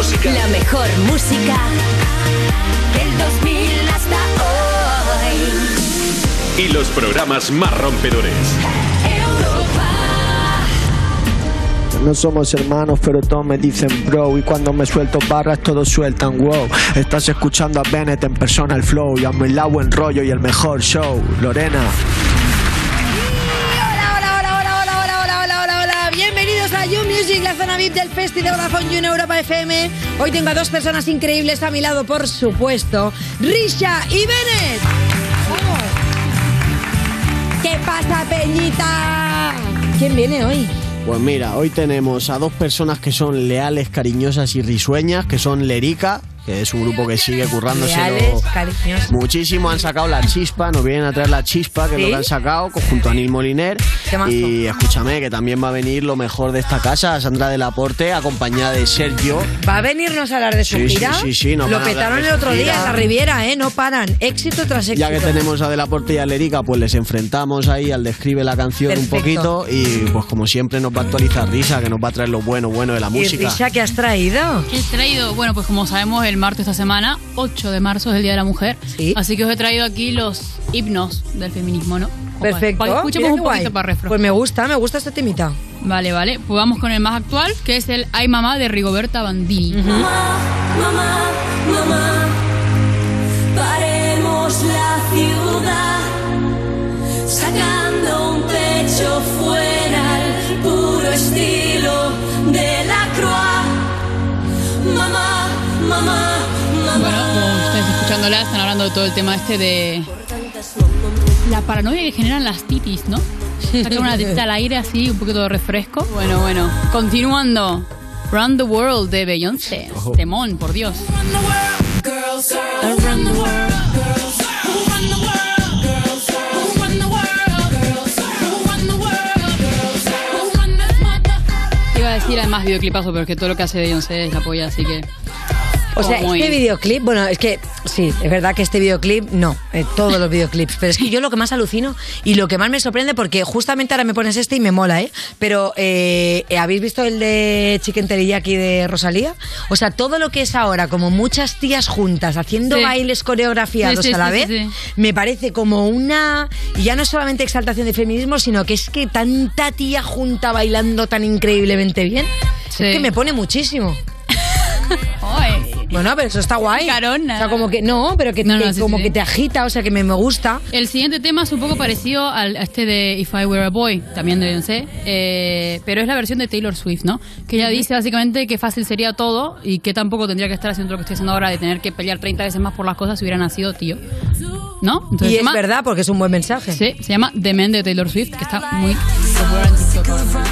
música. La mejor música del 2000 hasta hoy. Y los programas más rompedores. No somos hermanos, pero todos me dicen bro. Y cuando me suelto barras, todos sueltan wow. Estás escuchando a Bennett en persona el flow. Y a mi lado buen rollo y el mejor show. Lorena. Music, la zona VIP del Festi de Vodafone You Europa FM. Hoy tengo a dos personas increíbles a mi lado, por supuesto. Risha y Bennett. ¡Vamos! ¿Qué pasa, Peñita? ¿Quién viene hoy? Pues mira, hoy tenemos a dos personas que son leales, cariñosas y risueñas, que son Lerica, que es un grupo que sigue currándoselo cariñosos. muchísimo. Han sacado la chispa, nos vienen a traer la chispa, que es lo ¿Sí? que han sacado, junto a Neil Moliner. Y escúchame, que también va a venir lo mejor de esta casa, Sandra del Aporte, acompañada de Sergio. ¿Va a venirnos a hablar de su Sí, sí, gira? sí, sí, nos Lo petaron el otro día en la Riviera, ¿eh? No paran. Éxito tras éxito. Ya que tenemos a Del Aporte y a Lerica, pues les enfrentamos ahí al describe la canción un poquito y pues como siempre nos va a actualizar Risa, que nos va a traer lo bueno, bueno de la ¿Y música. Risha qué has traído? ¿Qué he traído? Bueno, pues como sabemos, el martes de esta semana, 8 de marzo es el Día de la Mujer. Sí. Así que os he traído aquí los himnos del feminismo, ¿no? Perfecto. Para que escuchemos Mira un poquito guay. para refrescar. Pues me gusta, me gusta este temita. Vale, vale. Pues vamos con el más actual, que es el Ay Mamá de Rigoberta Bandini. Mamá, mamá, mamá, paremos la ciudad, sacando un pecho fuera al puro estilo Mamá, mamá. Bueno, como estáis escuchándola, están hablando de todo el tema este de la paranoia que generan las titis, ¿no? Sacar una tetita al aire así, un poquito de refresco. Bueno, bueno. Continuando. Run the World de Beyoncé. Temón, por Dios. Iba a decir además videoclipazo, pero es que todo lo que hace Beyoncé es la polla, así que... O sea, muy- este videoclip, bueno, es que sí, es verdad que este videoclip, no, eh, todos los videoclips, pero es que yo lo que más alucino y lo que más me sorprende, porque justamente ahora me pones este y me mola, ¿eh? Pero, eh, ¿habéis visto el de Chicken Teriyaki de Rosalía? O sea, todo lo que es ahora, como muchas tías juntas, haciendo Sí. bailes coreografiados Sí, sí, a la vez, me parece como una, y ya no solamente exaltación de feminismo, sino que es que tanta tía junta bailando tan increíblemente bien, es que me pone muchísimo. Bueno, pero eso está guay. Carona. O sea, como que no, pero que, No, no, que sí, como sí. que te agita, o sea, que me, me gusta. El siguiente tema es un poco parecido al a este de If I Were a Boy, también de Beyoncé, eh, pero es la versión de Taylor Swift, ¿no? Que ella dice básicamente que fácil sería todo y que tampoco tendría que estar haciendo lo que estoy haciendo ahora de tener que pelear 30 veces más por las cosas si hubiera nacido tío. ¿No? Entonces, y es llama- verdad, porque es un buen mensaje. Sí, se llama The Man de Taylor Swift, que está muy popular en TikTok ahora.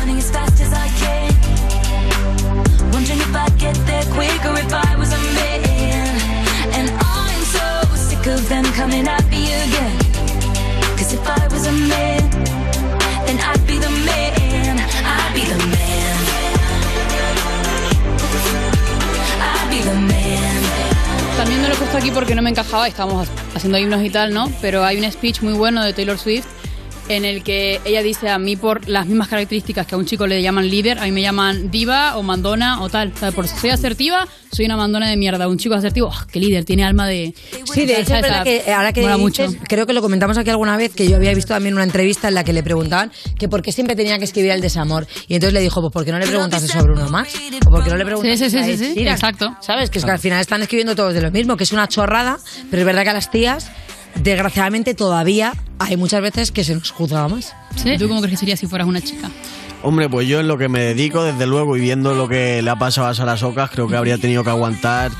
Of them coming be. También no lo he puesto aquí porque no me encajaba, estábamos haciendo himnos y tal, ¿no? Pero hay un speech muy bueno de Taylor Swift en el que ella dice a mí por las mismas características que a un chico le llaman líder, a mí me llaman diva o mandona o tal. O sea, por si soy asertiva, soy una mandona de mierda. Un chico asertivo, ¡ah, qué líder, tiene alma de... Sí, de hecho, que ahora que dices, mucho. creo que lo comentamos aquí alguna vez, que yo había visto también una entrevista en la que le preguntaban que por qué siempre tenía que escribir el desamor. Y entonces le dijo, pues ¿por qué no le preguntas sobre uno más? ¿O por qué no le preguntas Sí, sí, sí, a sí, sí, Sheeran? exacto. ¿Sabes? Que es que al final están escribiendo todos de lo mismo, que es una chorrada, pero es verdad que a las tías, desgraciadamente todavía hay muchas veces que se nos juzga más. ¿Sí? ¿Tú cómo crees que sería si fueras una chica? Hombre, pues yo en lo que me dedico, desde luego, y viendo lo que le ha pasado a Sara Socas, creo que habría tenido que aguantar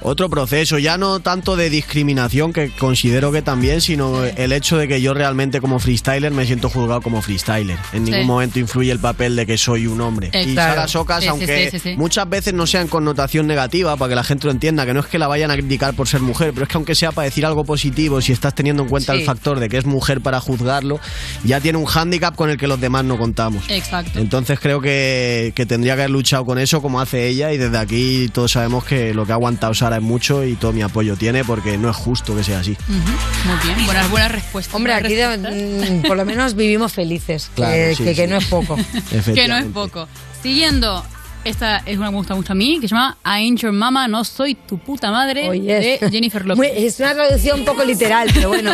otro proceso, ya no tanto de discriminación, que considero que también, sino el hecho de que yo realmente como freestyler me siento juzgado como freestyler. En Sí. ningún momento influye el papel de que soy un hombre. Eh, y. Sara Socas, Sí, aunque sí, muchas veces no sea en connotación negativa, para que la gente lo entienda, que no es que la vayan a criticar por ser mujer, pero es que aunque sea para decir algo positivo, si estás teniendo en cuenta el factor de que es mujer para juzgarlo, ya tiene un hándicap con el que los demás no contamos. Exacto. Entonces creo que, que tendría que haber luchado con eso como hace ella y desde aquí todos sabemos que lo que ha aguantado Sara es mucho y todo mi apoyo tiene porque no es justo que sea así. Ujú, Muy bien, buenas, buenas respuestas. Hombre, aquí de- mm, por lo menos vivimos felices, Claro, que, sí, que- que sí. no es poco. que no es poco. Siguiendo, esta es una que me gusta mucho a mí, que se llama I Ain't Your Mama, No Soy Tu Puta Madre, Oye. de Jennifer Muy- Lopez. es una traducción un poco literal, pero bueno.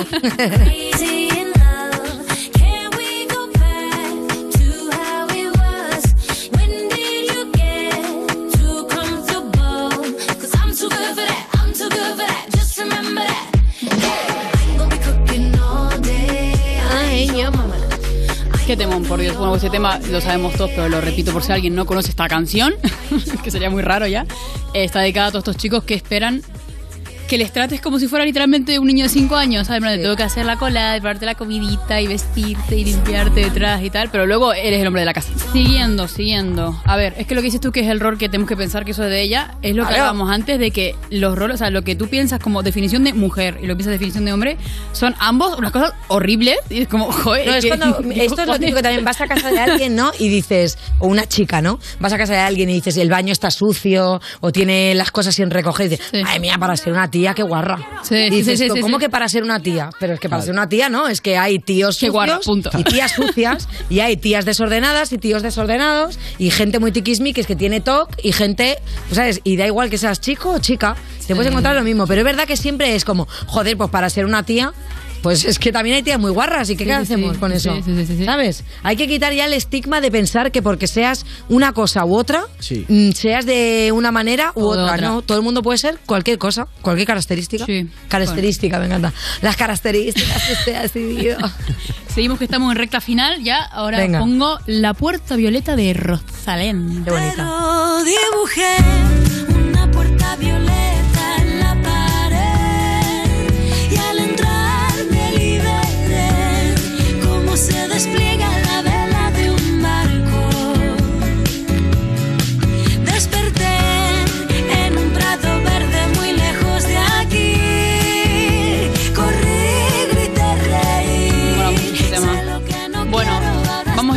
Qué temón, por Dios. Bueno, ese tema lo sabemos todos, pero lo repito por si alguien no conoce esta canción, que sería muy raro ya. eh, Está dedicada a todos estos chicos que esperan que les trates como si fuera literalmente un niño de 5 años, ¿sabes? Te tengo que hacer la cola, prepararte la comidita y vestirte y limpiarte detrás y tal, pero luego eres el hombre de la casa. Siguiendo, siguiendo. A ver, es que lo que dices tú que es el rol que tenemos que pensar que eso es de ella, es lo que hablábamos antes de que los roles, o sea, lo que tú piensas como definición de mujer y lo que piensas definición de hombre, son ambos unas cosas horribles y es como, joder. No, es que- cuando, esto es lo típico también vas a casa de alguien, ¿no? Y dices, o una chica, ¿no? Vas a casa de alguien y dices, el baño está sucio o tiene las cosas sin recoger y dices, Sí. madre mía, para ser una tía, qué guarra. Sí, sí, dices, sí, sí, ¿cómo sí. que para ser una tía? Pero es que para ser una tía, ¿no? Es que hay tíos Qué sucios guarra, punto. y tías sucias y hay tías desordenadas y tíos desordenados y gente muy tiquismiquis que tiene TOC y gente, pues, ¿sabes? Y da igual que seas chico o chica, te puedes encontrar lo mismo. Pero es verdad que siempre es como, joder, pues para ser una tía... Pues es que también hay tías muy guarras y ¿qué, Sí, qué sí, hacemos sí. con Sí, eso? sí, sí, sí, sí. ¿Sabes? Hay que quitar ya el estigma de pensar que porque seas una cosa u otra, Sí. mm, seas de una manera u otra. otra. No, todo el mundo puede ser cualquier cosa, cualquier característica. Sí. Característica, me encanta. Las características que usted ha decidido. Seguimos que estamos en recta final ya. Ahora Venga. pongo La Puerta Violeta de Rosalén. Qué bonita. Pero dibujé una puerta violeta se despliega la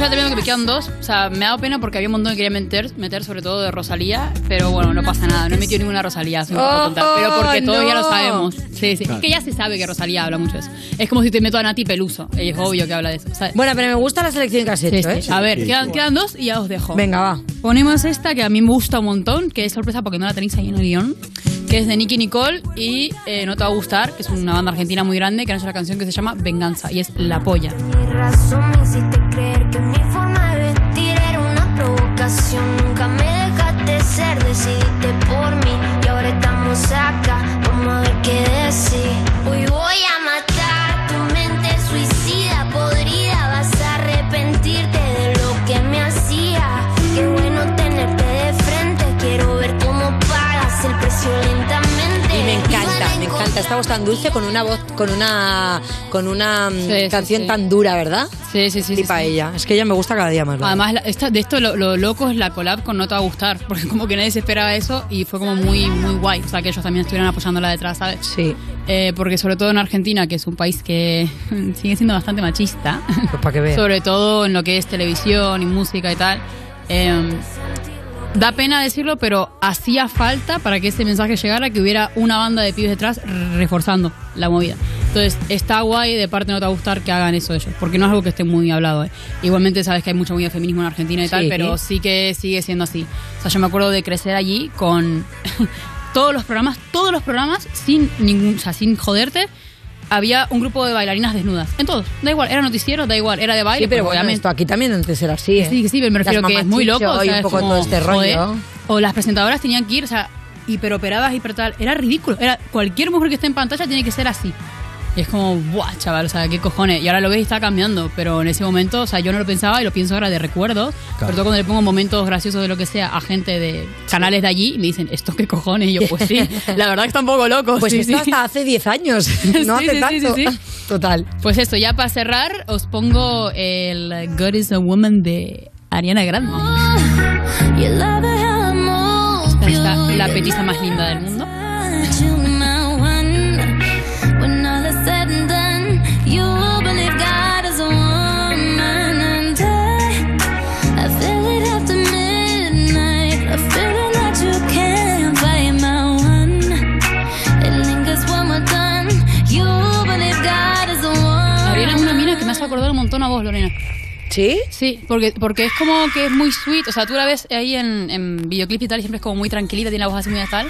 ya terminando que me quedan dos. O sea, me ha dado pena porque había un montón que quería meter, meter sobre todo de Rosalía, pero bueno, no pasa nada. No he metido ninguna Rosalía, poco Oh, tonta, pero porque todos ya lo sabemos. Sí, sí. Es que ya se sabe que Rosalía habla mucho de eso. Es como si te meto a Nati Peluso. Es obvio que habla de eso. ¿sabes? Bueno, pero me gusta la selección que has Sí, hecho, sí. ¿eh? A ver, Sí, quedan, sí. quedan dos y ya os dejo. Venga, va. Ponemos esta que a mí me gusta un montón, que es sorpresa porque no la tenéis ahí en el guion, que es de Nicky Nicole y eh, No Te Va a Gustar, que es una banda argentina muy grande que han hecho una canción que se llama Venganza y es La Polla. Mi razón Nunca me dejaste ser, decidiste por mí. Y ahora estamos acá, vamos a ver qué decir. Esta voz tan dulce con una voz, con una, con una mm, Sí, sí, canción sí. tan dura, ¿verdad? Sí, sí, sí. sí, Tipa sí. ella. Es que ella me gusta cada día más. Además, esta- de esto lo, lo loco es la collab con No Te Va a Gustar, porque como que nadie se esperaba eso y fue como muy, muy guay. O sea, que ellos también estuvieran apoyándola detrás, ¿sabes? Sí, Eh, porque sobre todo en Argentina, que es un país que sigue siendo bastante machista, pues para que veas. sobre todo en lo que es televisión y música y tal. eh, da pena decirlo, pero hacía falta para que ese mensaje llegara que hubiera una banda de pibes detrás reforzando la movida. Entonces, está guay, de parte no te va a gustar que hagan eso ellos, porque no es algo que esté muy hablado. eh. Igualmente sabes que hay mucho movida feminismo en Argentina y tal, Sí. pero sí que sigue siendo así. O sea, yo me acuerdo de crecer allí con todos los programas, todos los programas, sin ningún, o sea, sin joderte, había un grupo de bailarinas desnudas. En todos, da igual, era noticiero, da igual, era de baile, Sí, pero bueno, obviamente. esto aquí también antes era así, ¿eh? Sí, sí, pero me refiero Las que es muy loco. mamachicho o y sea, un es poco como, todo este joder. rollo. O las presentadoras tenían que ir, o sea, hiperoperadas, hiper tal. Era ridículo. Era cualquier mujer que esté en pantalla tiene que ser así. Y es como, ¡buah, chaval! O sea, qué cojones. Y ahora lo ves y está cambiando. Pero en ese momento, o sea, yo no lo pensaba y lo pienso ahora de recuerdo. Sobre todo cuando le pongo momentos graciosos de lo que sea a gente de canales de allí y me dicen, ¿esto qué cojones? Y yo, pues sí, la verdad que está un poco loco. Pues sí, esto sí. hasta hace 10 años, no Sí, hace sí, tanto. sí, sí, sí. Total. Pues eso, ya para cerrar, os pongo el God is a Woman de Ariana Grande. Move Esta es la petiza más linda del mundo. Montón a vos, Lorena. ¿Sí? Sí, porque, porque es como que es muy sweet. O sea, tú la ves ahí en, en videoclip y tal, y siempre es como muy tranquilita, tiene la voz así muy tal.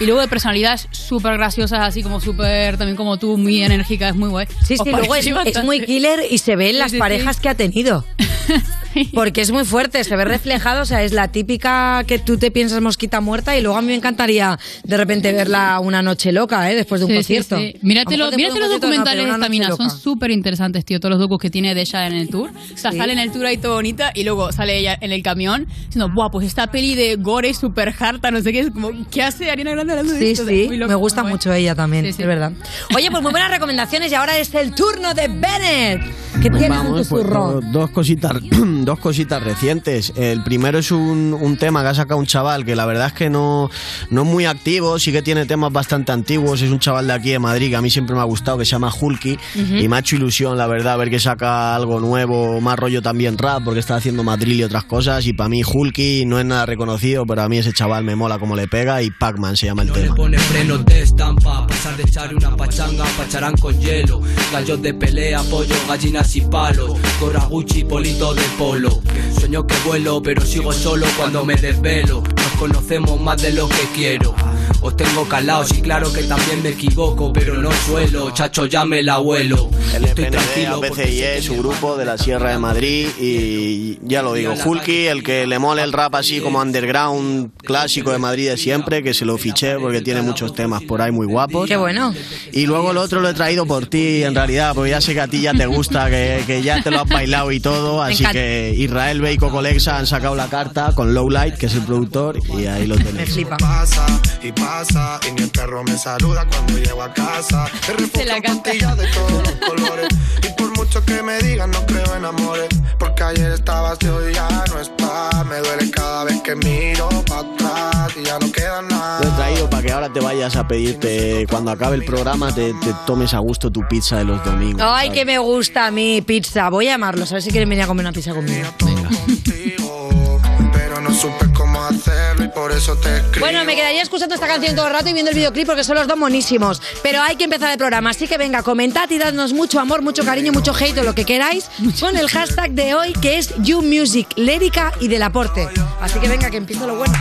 Y luego de personalidad súper graciosa, así como súper, también como tú, muy enérgica, es muy guay. Sí, sí, luego es, es muy killer y se ve en Sí, las sí, parejas sí. que ha tenido. Porque es muy fuerte, se ve reflejado, o sea, es la típica que tú te piensas mosquita muerta y luego a mí me encantaría de repente verla una noche loca, ¿eh? Después de un Sí, sí, concierto. sí. Mírate, A lo los- mejor mírate los documentales de esta mina, son súper interesantes, tío, todos los docus que tiene de ella en el tour. O sea, Sí. Sale en el tour ahí todo bonita y luego sale ella en el camión diciendo, buah, pues esta peli de gore súper harta, no sé qué, es como, ¿qué hace Ariana Grande hablando de Sí, esto? sí, Muy loco, me gusta mucho ella también, Sí, sí. es verdad. Oye, pues muy buenas recomendaciones y ahora es el turno de Bennett. ¿Qué tienes en tu Vamos, pues, zurro? do- dos cositas, dos cositas recientes. El primero es un, un tema que ha sacado un chaval que la verdad es que no, no es muy activo, sí que tiene temas bastante antiguos. Es un chaval de aquí de Madrid que a mí siempre me ha gustado, que se llama Hulky. Y me ha hecho ilusión, la verdad, ver que saca algo nuevo, más rollo también rap, porque está haciendo Madrid y otras cosas. Y para mí Hulky no es nada reconocido, pero a mí ese chaval me mola como le pega. Y Pac-Man se llama el No le tema. pone frenos de estampa, a pasar de echar una pachanga, pacharán con hielo. Gallos de pelea, pollo, gallinas y palos. Gorra Gucci, polito de polo. Sueño que vuelo, pero sigo solo cuando me desvelo. Nos conocemos más de lo que quiero. Os tengo calados y claro que también me equivoco, pero no suelo. Chacho, llame el abuelo. El Estoy tranquilo que su mi grupo de la Sierra de Madrid y ya lo digo, Hulky, el que le mole el rap así como underground clásico de Madrid de siempre, que se lo fiché porque tiene muchos temas por ahí muy guapos. Qué bueno. Y luego lo otro lo he traído por ti en realidad, porque ya sé que a ti ya te gusta, que, que ya te lo has bailado y todo, así que Israel Bey y Coco Lexa han sacado la carta con Lowlight, que es el productor, y ahí lo Me tenéis. flipa. pasa y pasa y mi perro me saluda cuando llego a casa. Te refugio la en canta. pastillas de todos los colores y por mucho que me digan no creo en amores porque ayer estabas y hoy ya no estás. Me duele cada vez que miro para atrás y ya no queda nada. Lo he traído para que ahora te vayas a pedirte, cuando acabe el programa, te, te tomes a gusto tu pizza de los domingos. Ay, ¿sabes? que me gusta a mí, pizza. Voy a llamarlos, a ver si quieren venir a comer una pizza conmigo. Contigo, pero no supe cómo hacerlo y por eso te escribo. Bueno, me quedaría escuchando esta canción todo el rato y viendo el videoclip porque son los dos monísimos. Pero hay que empezar el programa, así que venga, comentad y dadnos mucho amor, mucho cariño, mucho hate o lo que queráis con el hashtag de hoy que es YouMusic, Lérica y Del Aporte. Así que venga, que empiezo lo bueno.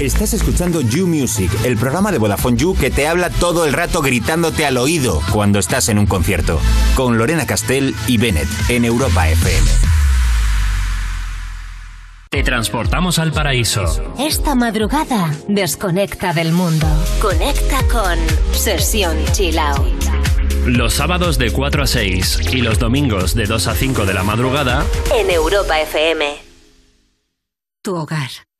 Estás escuchando You Music, el programa de Vodafone You que te habla todo el rato gritándote al oído cuando estás en un concierto. Con Lorena Castell y Bennett en Europa FM. Te transportamos al paraíso. Esta madrugada desconecta del mundo. Conecta con Sesión Chill Out. Los sábados de 4 a 6 y los domingos de 2 a 5 de la madrugada En Europa FM. Tu hogar,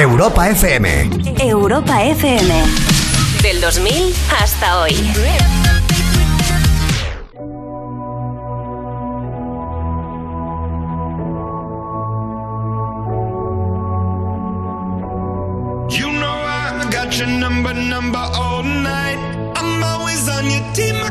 Europa FM. Europa FM. Del 2000 hasta hoy. You know I got your number, number all night. I'm always on your team, I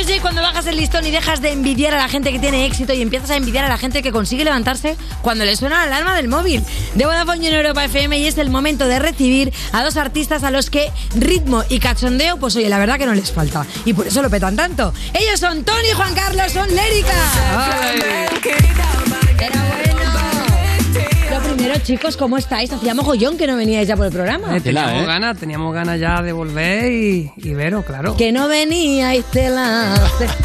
Music cuando bajas el listón y dejas de envidiar a la gente que tiene éxito y empiezas a envidiar a la gente que consigue levantarse cuando le suena la alarma del móvil. De Vodafone en Europa FM y es el momento de recibir a dos artistas a los que ritmo y cachondeo, pues oye, la verdad que no les falta. Y por eso lo petan tanto. Ellos son Tony y Juan Carlos, son Lérica. Lo primero, chicos, ¿cómo estáis? Hacía mogollón que no veníais ya por el programa. Eh, teníamos ganas, teníamos ganas ya de volver y, y veros, claro. Que no veníais tela.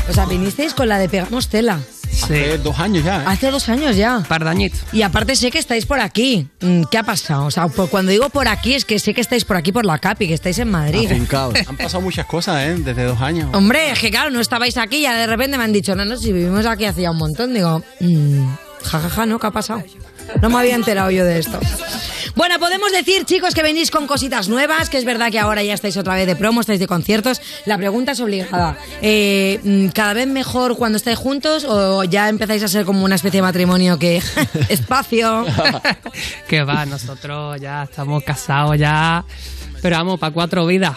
O sea, vinisteis con la de Pegamos Tela. Hace dos años ya, ¿eh? Hace dos años ya. Par de añitos. Y aparte sé que estáis por aquí. Mm, ¿Qué ha pasado? O sea, por- cuando digo por aquí es que sé que estáis por aquí por la CAPI, que estáis en Madrid. Han pasado muchas cosas, ¿eh? Desde dos años. Hombre, es que claro, no estabais aquí y ya de repente me han dicho, no, no, si vivimos aquí hacía un montón. Digo, mm, jajaja, ¿no? ¿Qué ha pasado? No me había enterado yo de esto. Bueno, podemos decir, chicos, que venís con cositas nuevas, que es verdad que ahora ya estáis otra vez de promo, estáis de conciertos. La pregunta es obligada. Eh, mm, ¿Cada vez mejor cuando estáis juntos o ya empezáis a ser como una especie de matrimonio que espacio? Que va, nosotros ya estamos casados ya, pero vamos, para cuatro vidas.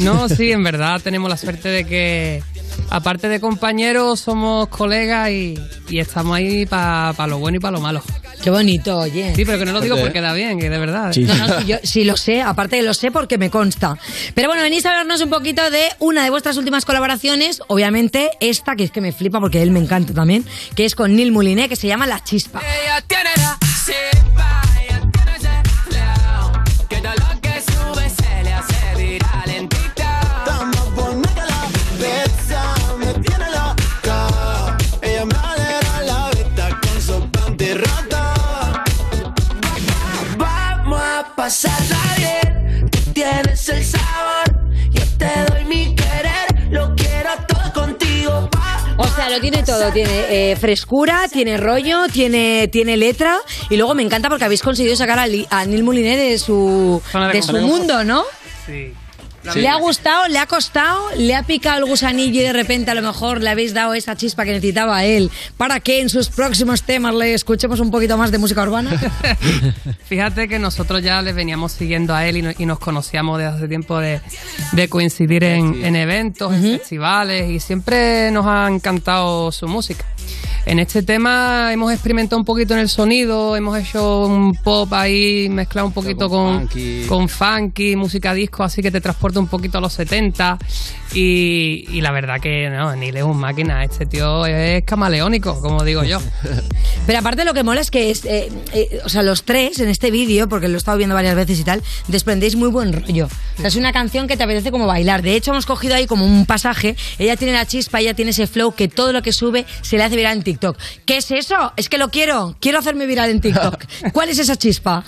No, sí, en verdad tenemos la suerte de que, aparte de compañeros, somos colegas y, y estamos ahí para lo bueno y para lo malo. Qué bonito, oye. Sí, pero que no lo digo porque da bien, que de verdad. No, no, sí, yo sí lo sé, aparte de lo sé porque me consta. Pero bueno, venís a hablarnos un poquito de una de vuestras últimas colaboraciones, obviamente esta, que es que me flipa porque él me encanta también, que es con Neil Moulinet, que se llama La Chispa. Ella tiene la chispa, pasarla bien, tú tienes el sabor, yo te doy mi querer, lo quiero todo contigo. O sea, lo tiene todo, tiene eh, frescura, tiene rollo, tiene, tiene letra y luego me encanta porque habéis conseguido sacar a, Li- a Neil Moulinet de su, Zona de de su confort. mundo, ¿no? Sí. ¿Le ha gustado? ¿Le ha costado? ¿Le ha picado el gusanillo y de repente a lo mejor le habéis dado esa chispa que necesitaba a él para que en sus próximos temas le escuchemos un poquito más de música urbana? Fíjate que nosotros ya le veníamos siguiendo a él y, no- y nos conocíamos desde hace tiempo de, de coincidir en, en eventos, en festivales y siempre nos ha encantado su música. En este tema hemos experimentado un poquito en el sonido, hemos hecho un pop ahí mezclado un poquito con, con funky, música disco, así que te transporta un poquito a los 70 y, y la verdad que no, Neil es un máquina, este tío es camaleónico, como digo yo. Pero aparte lo que mola es que, es, eh, eh, o sea, los tres en este vídeo, porque lo he estado viendo varias veces y tal, desprendéis muy buen rollo. O sea, es una canción que te apetece como bailar. De hecho, hemos cogido ahí como un pasaje. Ella tiene la chispa, ella tiene ese flow que todo lo que sube se le hace viral en TikTok. ¿Qué es eso? Es que lo quiero. Quiero hacerme viral en TikTok. ¿Cuál es esa chispa?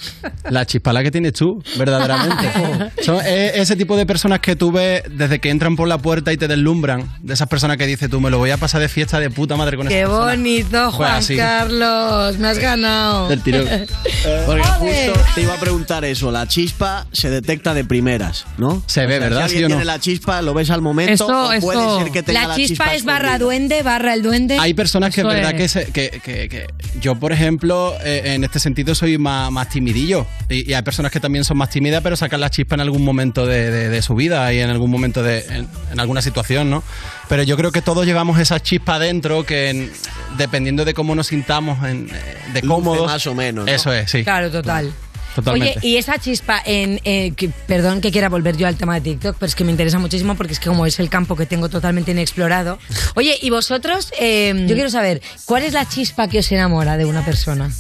La chispala que tienes tú, verdaderamente. Son eh, ese tipo de personas que tú ves desde que entran por la puerta y te deslumbran. De esas personas que dices tú, me lo voy a pasar de fiesta de puta madre con Qué persona. bonito, Pues Juan. Carlos. Me has ganado. Del tirón. Porque Joder. justo te iba a preguntar eso. La chispa se detecta de primeras, ¿no? Se ve, ¿verdad? Si ¿Sí alguien o no? tiene la chispa, lo ves al momento. Eso- o puede eso- ser que tenga La la, chispa es barra duende, barra el duende. Hay personas que verdad es. que, se- que, que- que yo, por ejemplo, eh, en este sentido soy más, más timidillo. Y, y hay personas que también son más tímidas, pero sacan la chispa en algún momento de, de- de su vida y en algún momento de en, en alguna situación, ¿no? Pero yo creo que todos llevamos esa chispa dentro que en- dependiendo de cómo nos sintamos en, eh, de Luce cómodos. más o menos, ¿no? Eso es, sí. Claro, total. Totalmente. Oye, y esa chispa en... eh, que- perdón que quiera volver yo al tema de TikTok, pero es que me interesa muchísimo porque es que como es el campo que tengo totalmente inexplorado. Oye, y vosotros, eh, yo quiero saber, ¿cuál es la chispa que os enamora de una persona?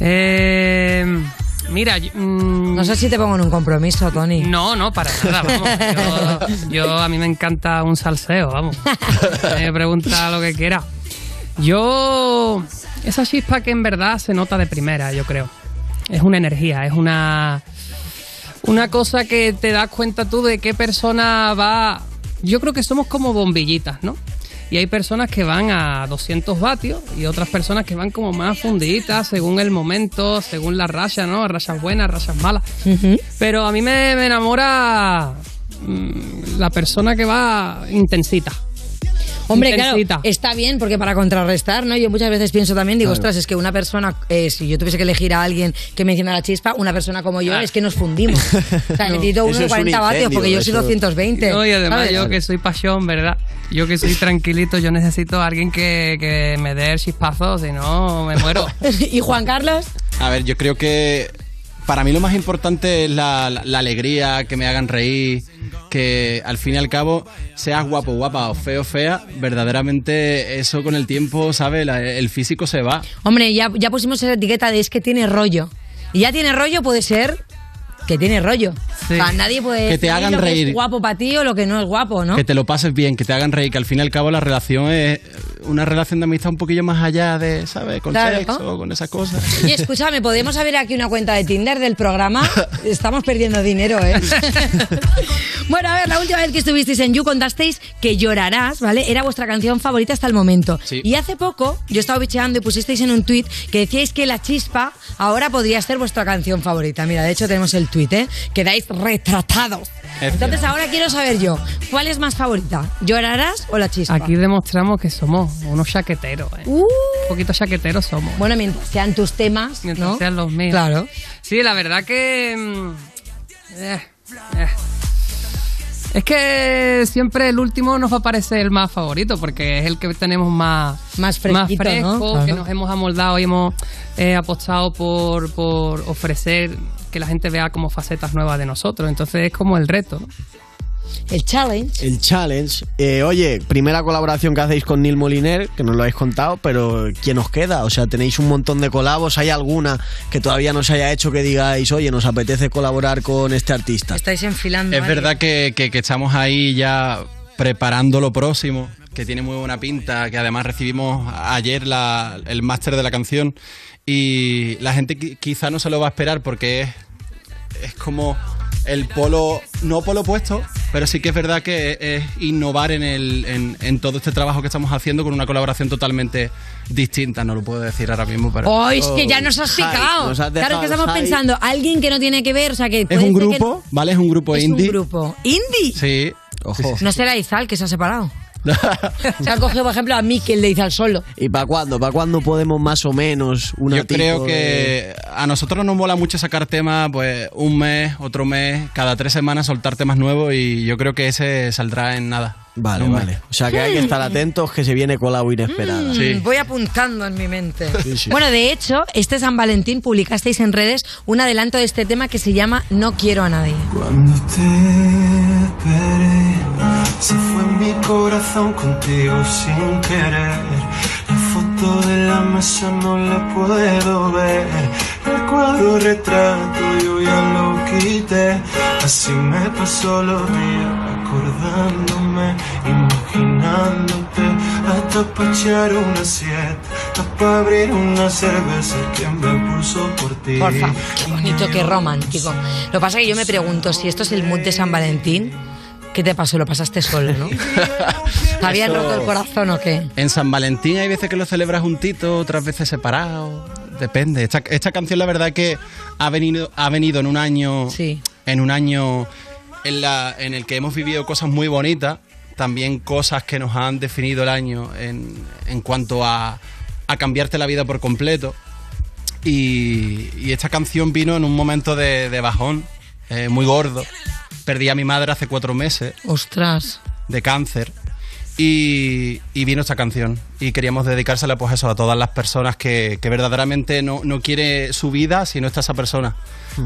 Eh, mira, yo- mm, No sé si te pongo en un compromiso, Tony. No, no, para nada, vamos. Yo, yo- a mí me encanta un salseo, vamos. Me pregunta lo que quiera. Yo, esa chispa que en verdad se nota de primera, yo creo. Es una energía, es una, una cosa que te das cuenta tú de qué persona va. Yo creo que somos como bombillitas, ¿no? Y hay personas que van a 200 vatios y otras personas que van como más fundiditas según el momento, según la raya, ¿no? Rayas buenas, rayas malas. Pero a mí me, me enamora mm, la persona que va intensita. Hombre, Intensita. claro, está bien porque para contrarrestar, ¿no? Yo muchas veces pienso también, digo, Claro. ostras, es que una persona, eh, si yo tuviese que elegir a alguien que me encienda la chispa, una persona como yo, es que nos fundimos. O sea, necesito uno de 40 vatios porque yo soy 220. No, y además ¿sabes? yo que soy pasión, ¿verdad? Yo que soy tranquilito, yo necesito a alguien que, que me dé el chispazo, si no me muero. ¿Y Juan Carlos? A ver, yo creo que para mí lo más importante es la, alegría, que me hagan reír, que al fin y al cabo, seas guapo, guapa o feo, fea, verdaderamente eso con el tiempo, ¿sabes? El físico se va. Hombre, ya, ya pusimos esa etiqueta de es que tiene rollo. Y ya tiene rollo puede ser que tiene rollo. O sea, nadie puede Que te hagan lo que reír. es guapo para ti o lo que no es guapo, ¿no? Que te lo pases bien, que te hagan reír, que al fin y al cabo la relación es una relación de amistad un poquillo más allá de, ¿sabes? Con Claro. sexo, con esas cosas. Oye, escúchame, ¿podemos abrir aquí una cuenta de Tinder del programa? Estamos perdiendo dinero, ¿eh? bueno, a ver, la última vez que estuvisteis en You contasteis que Llorarás, ¿vale? Era vuestra canción favorita hasta el momento. Sí. Y hace poco yo estaba bicheando y pusisteis en un tuit que decíais que La Chispa ahora podría ser vuestra canción favorita. Mira, de hecho tenemos el tuit, ¿eh? Quedáis retratados. Entonces ahora quiero saber yo, ¿cuál es más favorita? ¿Llorarás o La Chispa? Aquí demostramos que somos unos chaqueteros, ¿eh? Uh. Un poquito chaqueteros somos. Bueno, mientras sean tus temas, Mientras ¿no? sean los míos. Claro. Sí, la verdad que. mm, eh, eh. Es que siempre el último nos va a parecer el más favorito porque es el que tenemos más, más fresco, Claro. que nos hemos amoldado y hemos eh, apostado por, por ofrecer que la gente vea como facetas nuevas de nosotros. Entonces es como el reto. ¿no? El challenge. El challenge. Eh, oye, primera colaboración que hacéis con Neil Moliner, que nos lo habéis contado, pero ¿quién os queda? O sea, tenéis un montón de colabos. ¿Hay alguna que todavía no se haya hecho que digáis, oye, nos apetece colaborar con este artista? Estáis enfilando. Es verdad que, que- que estamos ahí ya preparando lo próximo, que tiene muy buena pinta, que además recibimos ayer la- el máster de la canción y la gente qui- quizá no se lo va a esperar porque es, es como el polo, no polo opuesto, pero sí que es verdad que es, es innovar en, el, en, en todo este trabajo que estamos haciendo con una colaboración totalmente distinta, no lo puedo decir ahora mismo, pero... Oh, es que ya nos has picado. Nos has claro que estamos high. pensando, alguien que no tiene que ver, o sea que Es un que- grupo, ¿vale? Es un grupo Es indie. un grupo. ¿Indie? Sí. Ojo. No será Izal que se ha separado. se ha cogido, por ejemplo, a Mikel de Izal solo. ¿Y para cuándo? ¿Para cuándo podemos más o menos una Yo creo de- que a nosotros nos mola mucho sacar temas, pues un mes, otro mes, cada tres semanas soltar temas nuevos y yo creo que ese saldrá en nada. Vale, vale. O sea que hay que estar atentos que se viene colabo inesperada. Mm, Voy apuntando en mi mente. Bueno, de hecho, este San Valentín publicasteis en redes un adelanto de este tema que se llama No quiero a nadie. Cuando te se fue mi corazón contigo sin querer. La foto de la mesa no la puedo ver. El cuadro retrato yo ya lo quité. Así me pasó los días acordándome, imaginándote. Hasta pa' echar una siesta, hasta pa' abrir una cerveza que me puso por ti. Porfa, qué bonito, qué romántico. Lo que pasa es que yo me pregunto si esto es el mood de San Valentín. ¿Qué te pasó? Lo pasaste solo, ¿no? ¿Te habían Eso- roto el corazón o qué? En San Valentín hay veces que lo celebras juntito, otras veces separado. Depende. Esta, esta canción la verdad que ha venido, ha venido en un año. En un año en, la, en el que hemos vivido cosas muy bonitas. También cosas que nos han definido el año en, en cuanto a, a cambiarte la vida por completo. Y, y esta canción vino en un momento de, de bajón, eh, muy gordo. Perdí a mi madre hace cuatro meses Ostras. de cáncer. Y, y vino esta canción. Y queríamos dedicársela pues eso a todas las personas que, que verdaderamente no, no quiere su vida si no está esa persona.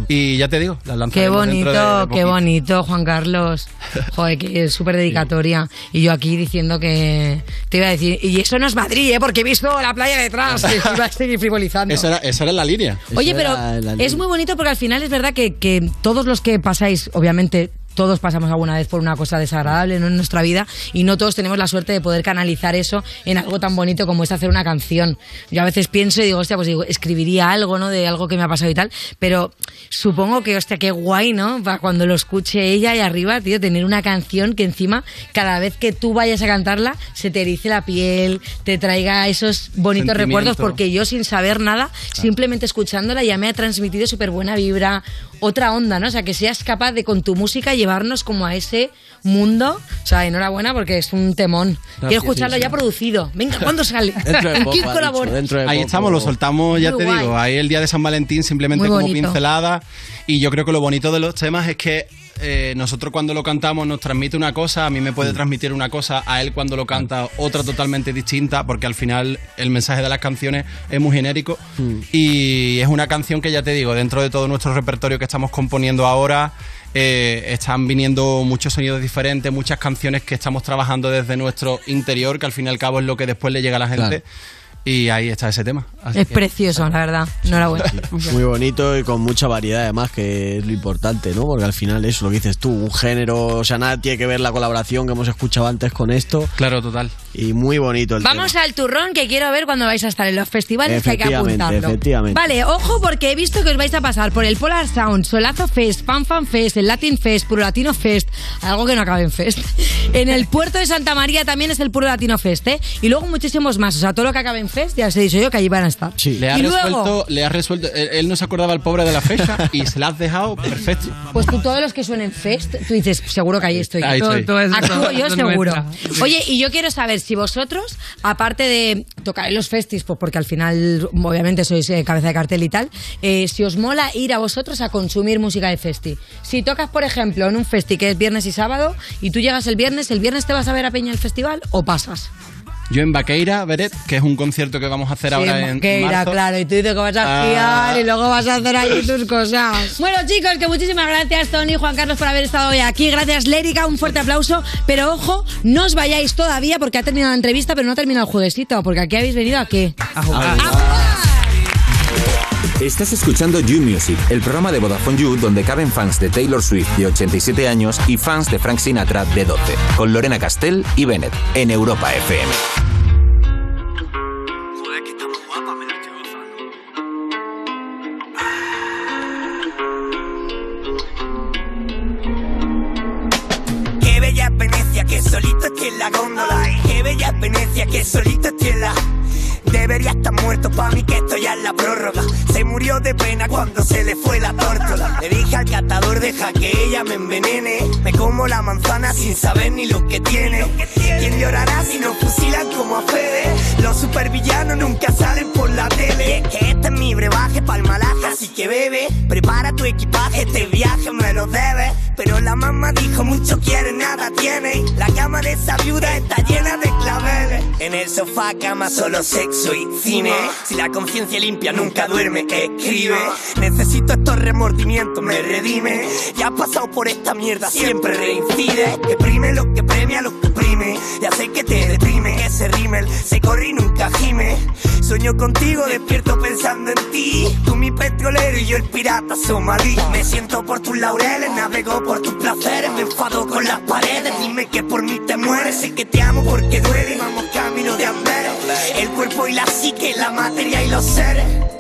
Y ya te digo, la Qué dentro de- de bonito, qué bonito, Juan Carlos. Joder, que es súper dedicatoria. Y yo aquí diciendo que te iba a decir, y eso no es Madrid, ¿eh? porque he visto la playa detrás. Y iba a seguir frivolizando. Esa era, esa era la línea. Oye, pero es muy bonito porque al final es verdad que, que todos los que pasáis, obviamente, todos pasamos alguna vez por una cosa desagradable ¿no? en nuestra vida y no todos tenemos la suerte de poder canalizar eso en algo tan bonito como es hacer una canción. Yo a veces pienso y digo, hostia, pues digo, escribiría algo, ¿no? De algo que me ha pasado y tal, pero supongo que, hostia, qué guay, ¿no? Para cuando lo escuche ella y arriba, tío, tener una canción que encima, cada vez que tú vayas a cantarla, se te erice la piel, te traiga esos bonitos recuerdos, porque yo sin saber nada, simplemente escuchándola ya me ha transmitido súper buena vibra, otra onda, ¿no? O sea, que seas capaz de con tu música llevarnos como a ese mundo. O sea, enhorabuena porque es un temón. Quiero escucharlo sí, sí. ya producido. Venga, ¿cuándo sale? ¿En quién colabora? dicho, Ahí estamos, lo soltamos, ya Muy te guay. digo. Ahí el día de San Valentín simplemente como pincelada. Y yo creo que lo bonito de los temas es que eh, nosotros cuando lo cantamos nos transmite una cosa, a mí me puede transmitir una cosa, a él cuando lo canta otra totalmente distinta, porque al final el mensaje de las canciones es muy genérico. Mm. Y es una canción que ya te digo, dentro de todo nuestro repertorio que estamos componiendo ahora, eh, están viniendo muchos sonidos diferentes, muchas canciones que estamos trabajando desde nuestro interior, que al fin y al cabo es lo que después le llega a la gente. Y ahí está ese tema. Así Es que- precioso, la verdad. Enhorabuena. Muy bonito y con mucha variedad además, que es lo importante, ¿no? Porque al final eso, lo que dices tú, un género, o sea, nada tiene que ver la colaboración que hemos escuchado antes con esto. Claro, total. Y muy bonito el Vamos al turrón que quiero ver cuando vais a estar en los festivales que hay que apuntarlo. efectivamente. Vale, ojo porque he visto que os vais a pasar por el Polar Sound, Solazo Fest, Fan Fan Fest, el Latin Fest, Puro Latino Fest, algo que no acabe en Fest. En el puerto de Santa María también es el Puro Latino Fest, ¿eh? Y luego muchísimos más, o sea, todo lo que acabe en Fest, ya os he dicho yo que allí van a estar. Le ha y luego, resuelto, le ha resuelto, él, él no se acordaba el pobre de la fecha y se la has dejado perfecto. pues tú todos los que suenen Fest, tú dices, seguro que ahí estoy. Ahí estoy. Todo- todo es- Actúo yo seguro. Oye, y yo quiero saber si vosotros, aparte de tocar en los festis, pues porque al final obviamente sois eh, cabeza de cartel y tal, eh, si os mola ir a vosotros a consumir música de festi. Si tocas, por ejemplo, en un festi que es viernes y sábado y tú llegas el viernes, ¿el viernes te vas a ver a Peña el festival o pasas? Yo en Vaqueira, Beret, que es un concierto que vamos a hacer ahora en que irá, marzo. claro, y tú dices que vas a Ah. esquiar y luego vas a hacer ahí tus cosas. Bueno, chicos, que muchísimas gracias, Tony y Juan Carlos, por haber estado hoy aquí. Gracias, Lérica, un fuerte aplauso. Pero ojo, no os vayáis todavía porque ha terminado la entrevista, pero no ha terminado el jueguecito, porque aquí habéis venido a qué? A jugar. Estás escuchando You Music, el programa de Vodafone You donde caben fans de Taylor Swift de 87 años y fans de Frank Sinatra de 12, con Lorena Castell y Bennett en Europa FM. Qué bella Venecia, que solito estoy en la góndola. Qué bella Venecia, que solito estoy en la. Debería estar muerto pa' mí que esto ya es la prórroga. Murió de pena cuando se le fue la tórtola. Le dije al catador, deja que ella me envenene. Me como la manzana sin saber ni lo que tiene. ¿Quién llorará si nos fusilan como a Fede? Los supervillanos nunca salen por la tele. Es que este es mi brebaje pa'l malaje, así que bebe. Prepara tu equipaje, este viaje me lo debes. Pero la mamá dijo, mucho quiere, nada tiene. La cama de esa viuda está llena de claveles. En el sofá, cama, solo sexo y cine. Si la conciencia limpia nunca duerme, escribe. Necesito estos remordimientos, me redime. Ya has pasado por esta mierda, siempre reincide. Que prime lo que premia, lo que prime. Ya sé que te deprime, ese rímel se corre y nunca gime. Sueño contigo, despierto pensando en ti. Tú mi petrolero y yo el pirata somalí. Me siento por tus laureles, navego por tus placeres. Me enfado con las paredes, dime que por mí te mueres. Sé que te amo porque duele y vamos camino de Amberes. El cuerpo y la psique, la materia y los seres.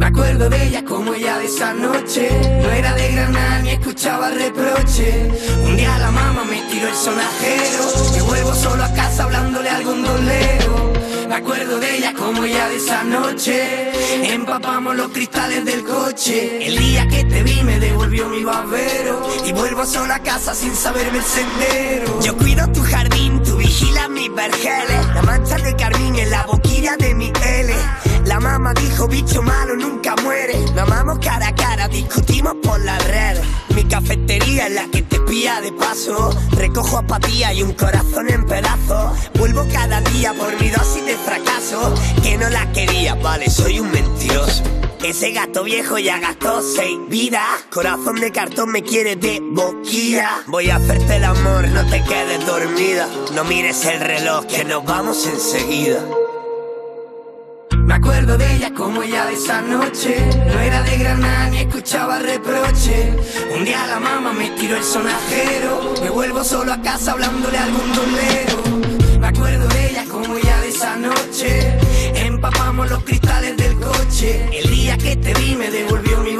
Me acuerdo de ella como ella de esa noche. No era de Granada ni escuchaba reproche. Un día la mamá me tiró el sonajero. Y vuelvo solo a casa hablándole al gondolero. Me acuerdo de ella como ella de esa noche. Empapamos los cristales del coche. El día que te vi me devolvió mi babero. Y vuelvo solo a casa sin saberme el sendero. Yo cuido tu jardín, La mancha de carmín en la boquilla de mi L. La mamá dijo, bicho malo nunca muere. Nos amamos cara a cara, discutimos por las redes. Mi cafetería es la que te pilla de paso. Recojo apatía y un corazón en pedazos. Vuelvo cada día por mi dosis de fracaso. Que no la quería, vale, soy un mentiroso. Ese gato viejo ya gastó seis vidas. Corazón de cartón me quiere de boquilla. Voy a hacerte el amor, no te quedes dormida. No mires el reloj, que nos vamos enseguida. Me acuerdo de ella como ella de esa noche. No era de Granada ni escuchaba reproche. Un día la mamá me tiró el sonajero. Me vuelvo solo a casa hablándole a algún dolero. Me acuerdo de ella como ya de esa noche. Los cristales del coche. El día que te vi me devolvió mi.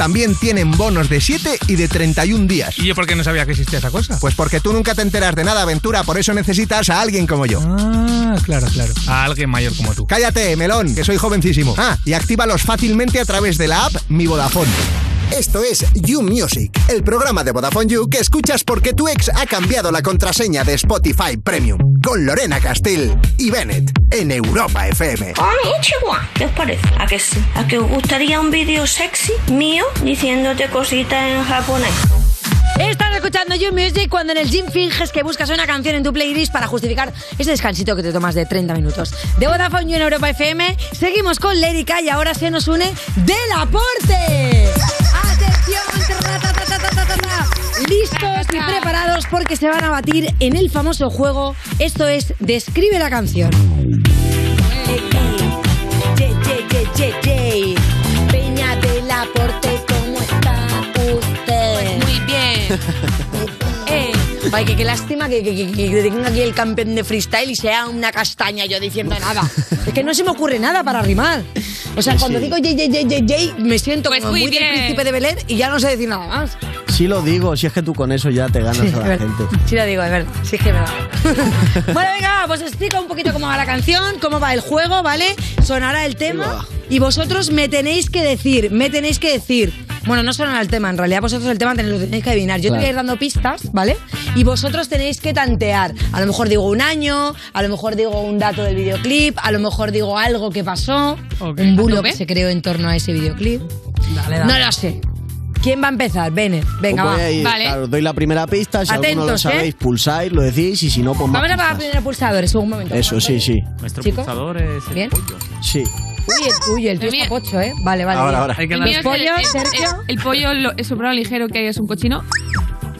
También tienen bonos de 7 y de 31 días. ¿Y yo por qué no sabía que existía esa cosa? Pues porque tú nunca te enteras de nada, aventura, por eso necesitas a alguien como yo. Ah, claro, claro. A alguien mayor como tú. Cállate, melón, que soy jovencísimo. Ah, y actívalos fácilmente a través de la app Mi Vodafone. Esto es You Music, el programa de Vodafone You que escuchas porque tu ex ha cambiado la contraseña de Spotify Premium. Con Lorena Castell y Bennett en Europa FM. Hola, Chihuahua. ¿Qué os parece? ¿A que sí? ¿A que os gustaría un vídeo sexy mío diciéndote cositas en japonés? Estás escuchando You Music cuando en el gym finges que buscas una canción en tu playlist para justificar ese descansito que te tomas de 30 minutos. De Vodafone You en Europa FM, seguimos con Lérica y ahora se nos une Del Aporte. Listos y preparados porque se van a batir en el famoso juego. Esto es Describe la canción. Peña del Aporte, ¿cómo está usted? Muy bien. Eh, Ay, que qué lástima que, que, que- que tenga aquí el campeón de freestyle y sea una castaña yo diciendo nada. Es que no se me ocurre nada para rimar. O sea, Sí, cuando sí. digo yey, yey, yey, yey, yey, me siento Pues como muy del príncipe de Belén y ya no sé decir nada más. Sí lo digo, si es que tú con eso ya te ganas Sí, a la gente. Sí lo digo, es verdad. Sí es que verdad. bueno, venga, pues explico un poquito cómo va la canción, cómo va el juego, ¿vale? Sonará el tema y vosotros me tenéis que decir, me tenéis que decir. Bueno, no sonará el tema, en realidad vosotros el tema tenéis- lo tenéis que adivinar. Yo te Claro. voy a ir dando pistas, ¿vale? Y vosotros tenéis que tantear. A lo mejor digo un año, a lo mejor digo un dato del videoclip, a lo mejor digo algo que pasó, un bulo que se creó en torno a ese videoclip. No lo sé. ¿Quién va a empezar? Bene, venga, Os va. ir, claro, os doy la primera pista, si alguno lo Atentos, ¿eh? sabéis, pulsáis, lo decís y si no, pues más Vamos a pagar primero pulsadores, un momento. Eso, sí, sí. Nuestro Chicos. pulsador es el Bien. pollo. Sí. Uy, el tuyo, el tuyo está pocho, ¿eh? Vale, vale. Ahora, ahora. Hay que El mío es Los el, pollos, el- Sergio. el- el pollo, lo- el sobrado ligero que hay es un cochino.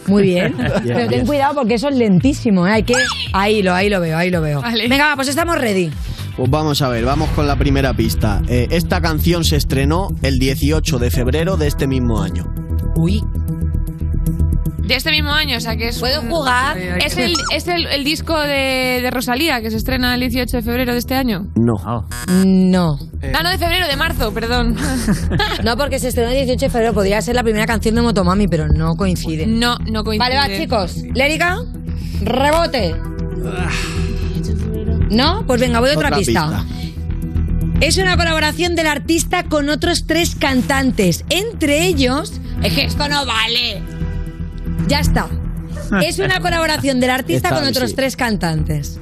Muy bien. Pero ten bien. cuidado porque eso es lentísimo, ¿eh? Hay que... Ahí lo, ahí lo veo, ahí lo veo. Vale. Venga, pues estamos ready. Pues vamos a ver, vamos con la primera pista. Eh, esta canción se estrenó el 18 de febrero de este mismo año. Uy. De este mismo año, o sea que es. ¿Puedo un- jugar? Es el, es el, el disco de, de Rosalía que se estrena el 18 de febrero de este año. No. No. Ah, no, de febrero, de marzo, perdón. No, porque se estrenó el 18 de febrero. Podría ser la primera canción de Motomami, pero no coincide. No, no coincide. Vale, va, chicos. Lérica, rebote. ¿No? Pues venga, voy a otra, Otra pista. Es una colaboración del artista con otros tres cantantes. Entre ellos. Es que esto no vale. Ya está. Es una colaboración del artista Está con otros sí. tres cantantes.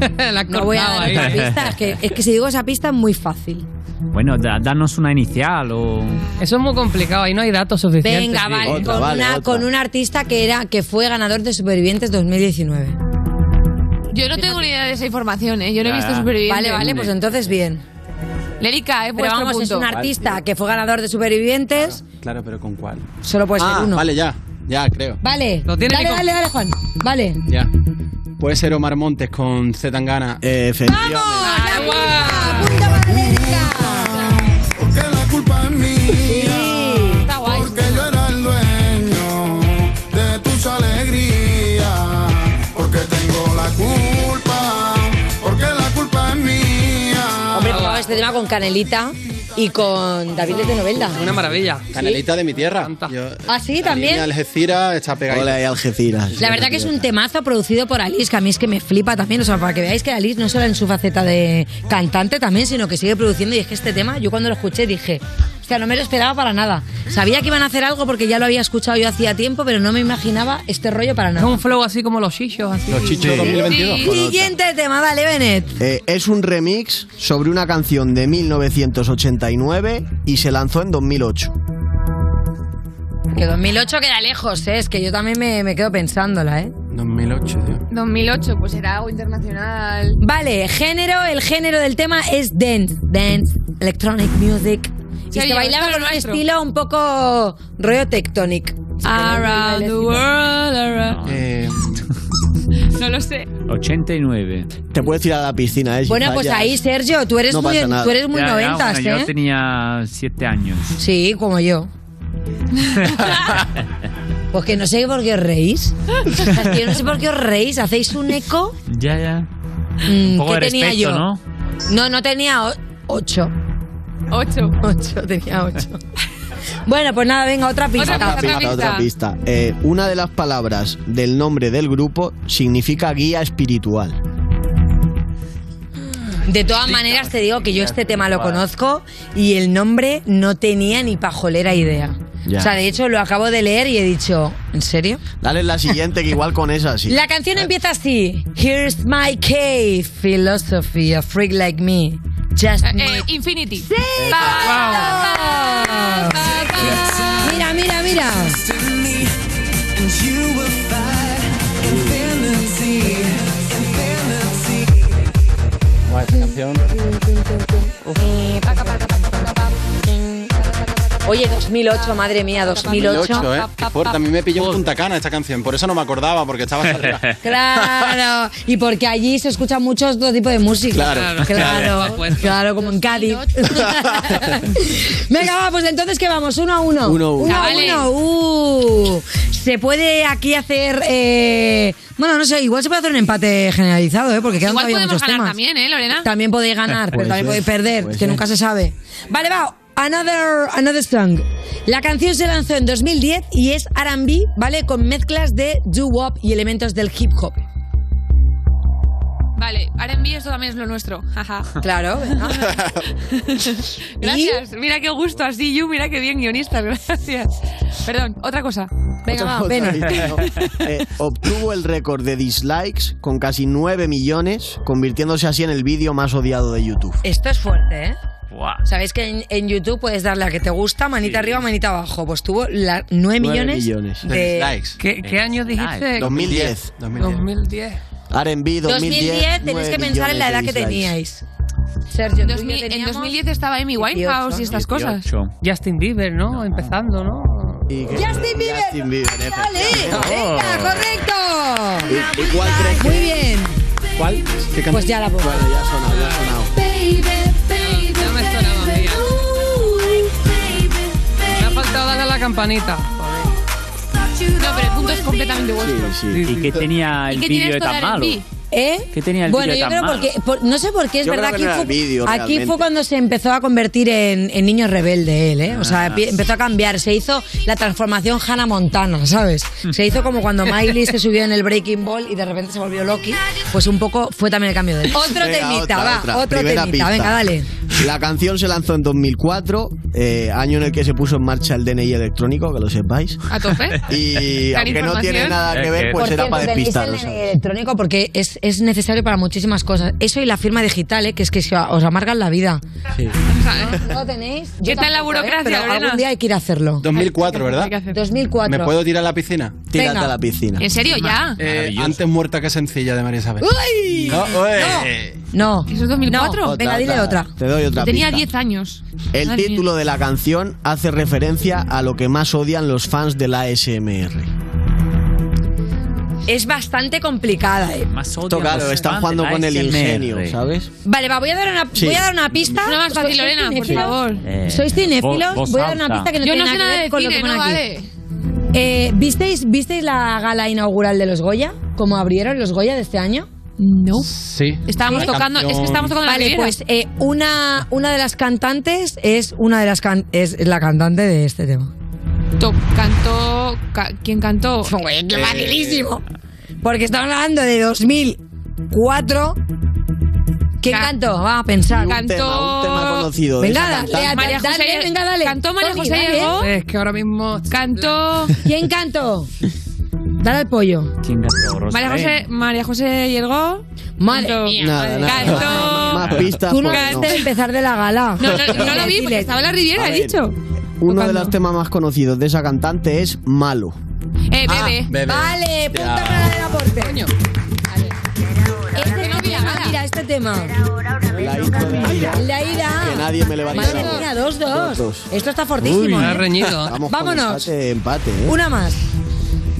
La No voy a cortaba dar ahí. otra pista. Es que, es que si digo esa pista es muy fácil. Bueno, da- danos una inicial o... Eso es muy complicado, ahí no hay datos suficientes. Venga, Sí. vale. con, una- con un artista que era que fue ganador de Supervivientes 2019. Yo no tengo ni idea de esa información, ¿eh? Yo no he Ya, visto ya. Supervivientes. Vale, vale, pues entonces bien. Lérica, eh, Pero vuestro vamos, es punto. un artista que fue ganador de Supervivientes. Claro, pero ¿con cuál? Solo puede ser ah, uno. vale, ya. Ya, creo. Vale. Lo tiene dale, dale, dale, Juan. Vale. Ya. Puede ser Omar Montes con Z Tangana. Eh, Porque la culpa es mía. Porque yo era el dueño de tus alegrías. Porque tengo la culpa. Porque la culpa es mía. Hombre, tocaba este tema con Canelita y con David de Novelda. Una maravilla. Canelita de mi tierra. Yo- Ah, sí, la también. línea Algeciras está pegada. Hola, y Algeciras. La verdad que es un temazo producido por Alice, que a mí es que me flipa también. O sea, para que veáis que Alice no solo en su faceta de cantante también, sino que sigue produciendo. Y es que este tema, yo cuando lo escuché dije, sea, no me lo esperaba para nada. Sabía que iban a hacer algo porque ya lo había escuchado yo hacía tiempo, pero no me imaginaba este rollo para nada. Un flow así como los chichos. Así. Los chichos 2022. Siguiente tema, dale, Bennett. Eh, es un remix sobre una canción de 1989 y se lanzó en 2008. Que 2008 queda lejos, ¿eh? Es que yo también me, me quedo pensándola, ¿eh? 2008, tío. 2008, pues era algo internacional. Vale, género, el género del tema es dance, dance, electronic music. Y se bailaba con lo un nuestro. estilo un poco rollo tectonic. Around the world, around- Eh, No lo sé. 89. Te puedes tirar a la piscina, ¿eh? Bueno, pues ahí, Sergio, tú eres No muy, tú eres muy Ya, ya, noventas, bueno, ¿eh? Yo tenía 7 años. Sí, como yo. pues que no sé por qué os reís. Es que yo no sé por qué os reís. ¿Hacéis un eco? Ya, ya. Mm, Un poco ¿Qué de tenía respeto, yo? ¿no? No, no tenía o- ocho. Ocho. Tenía ocho. bueno, pues nada, venga, otra pista. Otra pista, otra pista. Eh, una de las palabras del nombre del grupo significa guía espiritual. De todas maneras, te digo que yo este tema lo conozco y el nombre no tenía ni pajolera idea. Ya. O sea, de hecho, lo acabo de leer y he dicho, ¿en serio? Dale la siguiente, que igual con esa sí. La canción empieza así. Here's my cave, philosophy, a freak like me. Just Eh, Infinity. Mira, mira, mira. esta canción. Oye, 2008, madre mía, 2008. 2008, ¿eh? Qué fuerte. A mí me pilló en Punta Cana esta canción. Por eso no me acordaba, porque estaba. Claro, y porque allí se escucha mucho otro tipo de música. Claro. claro, claro, como en Cádiz. Venga, va, pues entonces que vamos, uno a uno. Uno a uno. Uno a Chavales. uno. Uh, se puede aquí hacer. eh, bueno, no sé, igual se puede hacer un empate generalizado, ¿eh? Porque quedan Igual todavía podemos muchos ganar temas. también, ¿eh, Lorena? También podéis ganar, pero también podéis perder, que nunca se sabe. Vale, va. Another, another song. La canción se lanzó en 2010 y es R&B, ¿vale? Con mezclas de doo-wop y elementos del hip hop. Vale, R&B esto también es lo nuestro. Jaja. Claro, venga. Gracias. Mira qué gusto así, you. Mira qué bien guionistas. Gracias. Perdón, otra cosa. Venga, va, Otra ¿no? Eh, obtuvo el récord de dislikes con casi 9 millones, convirtiéndose así en el vídeo más odiado de YouTube. Esto es fuerte, ¿eh? Buah. Sabéis que en, en YouTube puedes darle a que te gusta, manita arriba, manita abajo. Pues tuvo la 9 Nueve millones, millones. De dislikes. ¿Qué, qué año dijiste? 2010. 2010. R&B 2010. 2010 tenéis que pensar en la edad que teníais. Sergio, 2000 en teníamos 2010 estaba Amy Winehouse y estas cosas. 18. Justin Bieber, ¿no? Empezando, ¿no? Y que- Justin Bieber. Justin Bieber. ¡Venga, correcto! ¿Y, y cuál crees que- Muy bien. ¿Cuál? Pues ya la pongo. Bueno, ya ha sonado, ya ha sonado. No campanita. No, pero el punto es completamente vuestro. Sí, sí. ¿Y qué tenía ¿Y el vídeo tan malo? ¿Eh? ¿Qué tenía el bueno, yo tan creo malo? porque por- no sé por qué es Yo verdad creo que que no era fue, el vídeo, aquí realmente. fue cuando se empezó a convertir en, en niño rebelde él, ¿eh? O sea, pi- empezó a cambiar, se hizo la transformación Hannah Montana, ¿sabes? Se hizo como cuando Miley se subió en el Breaking Ball y de repente se volvió Loki, pues un poco fue también el cambio de él. Otro Venga, temita, otra, va, otra. otro Primera temita, pista. venga, dale. La canción se lanzó en 2004, eh, año en el que se puso en marcha el DNI electrónico, que lo sepáis. A tope. Y aunque no tiene nada que ver, pues Por era cierto, para tenéis el DNI electrónico porque es, es necesario para muchísimas cosas. Eso y la firma digital, ¿eh? que es que se os amargan la vida. Sí. ¿No lo tenéis? ¿Qué tal la ¿eh? burocracia, Pero Lorena? algún día hay que ir a hacerlo. 2004, ¿verdad? Hay que hacer. 2004. ¿Me puedo tirar a la piscina? Tírate Venga. a la piscina. ¿En serio ya? Eh, antes muerta que sencilla de María Isabel. ¡Uy! No, oe. No. ¿Eso es 2004? No. Venga, dile otra. Te doy otra Tenía pista. 10 años. El Madre mía. título de la canción hace referencia a lo que más odian los fans de la ASMR. Es bastante complicada, ¿eh? Más odio claro, están jugando con el ingenio, ¿sabes? Vale, va, voy a dar una, Sí. voy a dar una pista. Una más fácil, ¿Sois Lorena, por favor. Eh, ¿Sois cinéfilos? Voy a dar una pista que no Yo tiene no sé nada nada que ver de con lo que ¿no? aquí. Vale. Eh, ¿visteis, ¿Visteis la gala inaugural de los Goya? ¿Cómo abrieron los Goya de este año? No. Sí. Estábamos tocando, es que estábamos tocando Vale, pues eh, una, una de las cantantes es una de las can- es la cantante de este tema. To- cantó. ca- ¿Quién cantó? Qué facilísimo. Porque estamos hablando de 2004 ¿Quién cantó? Va a pensar. Cantó. Un tema conocido. Venga, dale, cantante. María dale, José, venga, dale. Cantó María José dale. llegó. Es que ahora mismo. Cantó. ¿Quién cantó? Dale al pollo. ¿Quién cantó? María José, María José llegó. Madre Cantó. mía. Nada, nada. Cantó. Más pistas. Tú no viste empezar de la gala. No, no, no lo vi porque estaba en la Riviera, he dicho. Uno de los temas más conocidos de esa cantante es Malo. Eh, Ah, bebé. bebé. Vale, punta Ya. para la del aporte. Este que no la tema, mira, este tema. La. El de Aida. Que nadie me levanta Madre la mía, dos, dos. Dos, dos. Esto está fortísimo. Uy, ¿eh? Vamos Vámonos. Con empate, empate, ¿eh? Una más.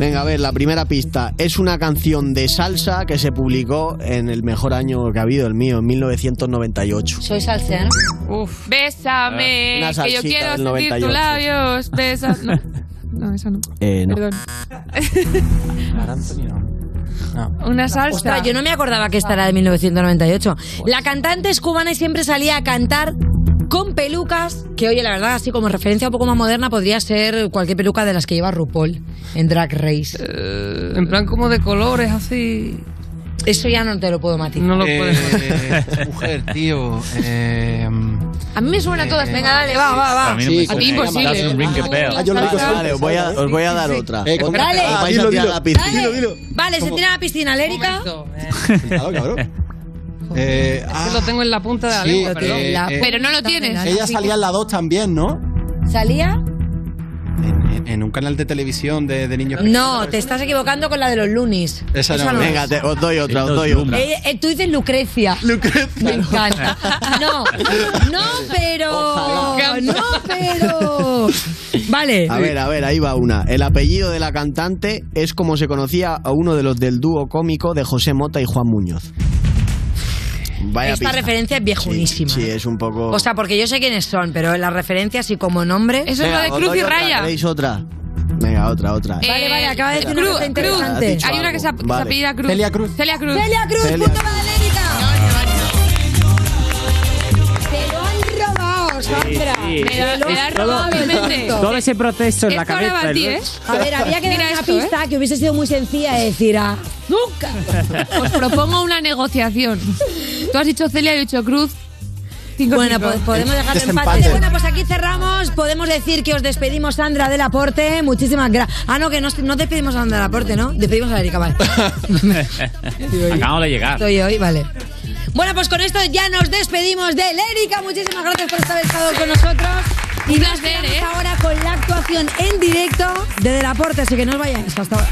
Venga, a ver, la primera pista. Es una canción de salsa que se publicó en el mejor año que ha habido, el mío, en 1998. Soy salsero. Uf. Bésame, Una que yo salsita quiero del sentir 98. tus labios. Besa. No, no esa no. Eh, no. Perdón. Una salsa. Ostras, yo no me acordaba que esta era de 1998. La cantante es cubana y siempre salía a cantar con pelucas, que oye, la verdad, así como referencia un poco más moderna, podría ser cualquier peluca de las que lleva RuPaul en Drag Race. Eh, En plan como de colores así. Eso ya no te lo puedo matizar. No lo Eh, puedes mujer, tío. Eh, A mí me suena todas. Venga, dale, va, va, va. A mí no me a ti suena. imposible. Ah, voy a, os voy a dar otra. Eh, Dale. Dilo, a tirar dilo. piscina. Dale. Vale, se tira a la piscina, Lérica. Cabrón. Eh, Es ah, que lo tengo en la punta de la sí, lengua, perdón. eh, eh, Pero no lo tienes. ella salía en la 2 también, ¿no? ¿Salía? En, en un canal de televisión de, de niños pequeños. No, te estás equivocando con la de los Lunis. Esa no. es. Venga, te- os doy otra, os doy otra. Eh, eh, tú dices Lucrecia. Lucrecia. Me encanta. No, no, pero. No, pero. Vale. A ver, a ver, ahí va una. El apellido de la cantante es como se conocía a uno de los del dúo cómico de José Mota y Juan Muñoz. Vaya Esta pista. referencia es viejunísima. Sí, es un poco. O sea, porque yo sé quiénes son, pero la referencia así como nombre. Eso es Venga, lo de os Cruz doy y otra, Raya. ¿Queréis otra? Venga, otra, otra. Vale, vale, acaba de decir una Cruz, cosa Cruz. interesante. Dicho Hay una que se, algo. que se Vale. apellida Cruz. Celia Cruz. Celia Cruz. Celia Cruz, Celia. punto para Lérica. Te lo han robado, Sandra. sí. Me da, me da robado todo- mi mente. Todo ese proceso en la Esto ahora cabeza. va a ti. ¿eh? A ver, había que dar Mira una esto, ¿eh? pista que hubiese sido muy sencilla de decir a nunca. Os propongo una negociación. Tú has dicho Celia y yo he dicho Cruz. Cinco, Bueno, cinco. pues podemos dejar el empate. Bueno, pues aquí cerramos. Podemos decir que os despedimos, Sandra del aporte. Muchísimas gracias. Ah, no, que no, no despedimos a Sandra del aporte, ¿no? Despedimos a Erika, vale. Acabamos de llegar. Estoy hoy, vale. Bueno, pues con esto ya nos despedimos de Lérica. Muchísimas gracias por haber estado con nosotros. Y nos vemos ¿eh? ahora con la actuación en directo de Del Aporte, así que no os vayáis. Hasta ahora.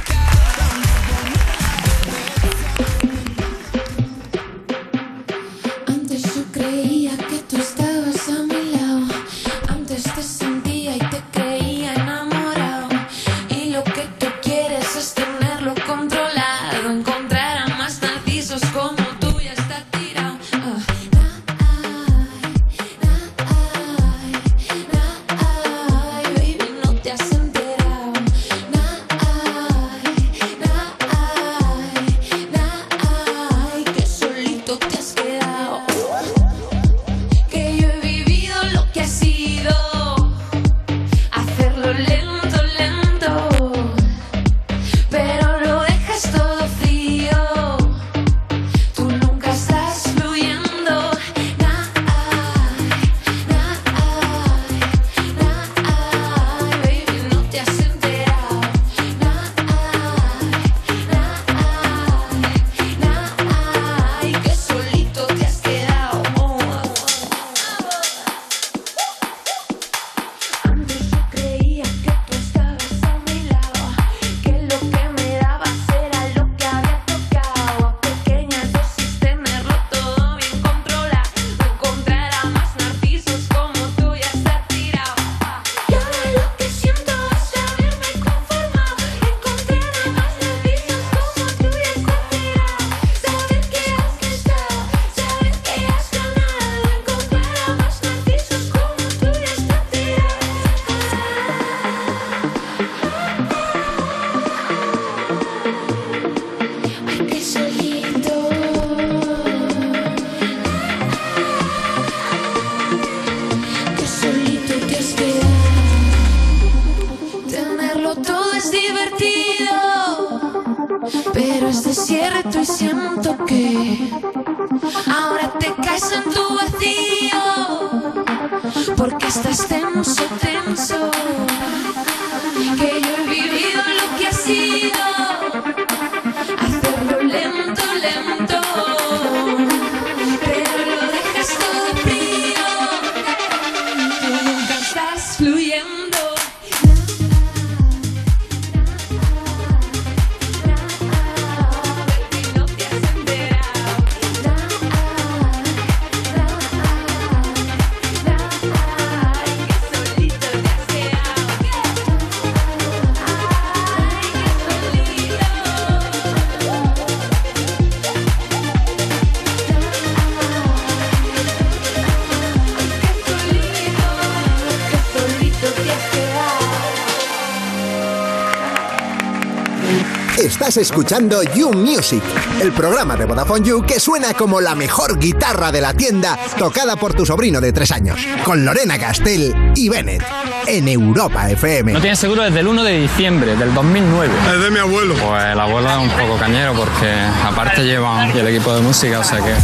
Estás escuchando You Music, el programa de Vodafone You que suena como la mejor guitarra de la tienda tocada por tu sobrino de tres años, con Lorena Castell y Bennett, en Europa FM. No tienes seguro desde el 1 de diciembre del 2009. Es de mi abuelo. Pues el abuelo es un poco cañero porque aparte lleva el equipo de música, o sea que...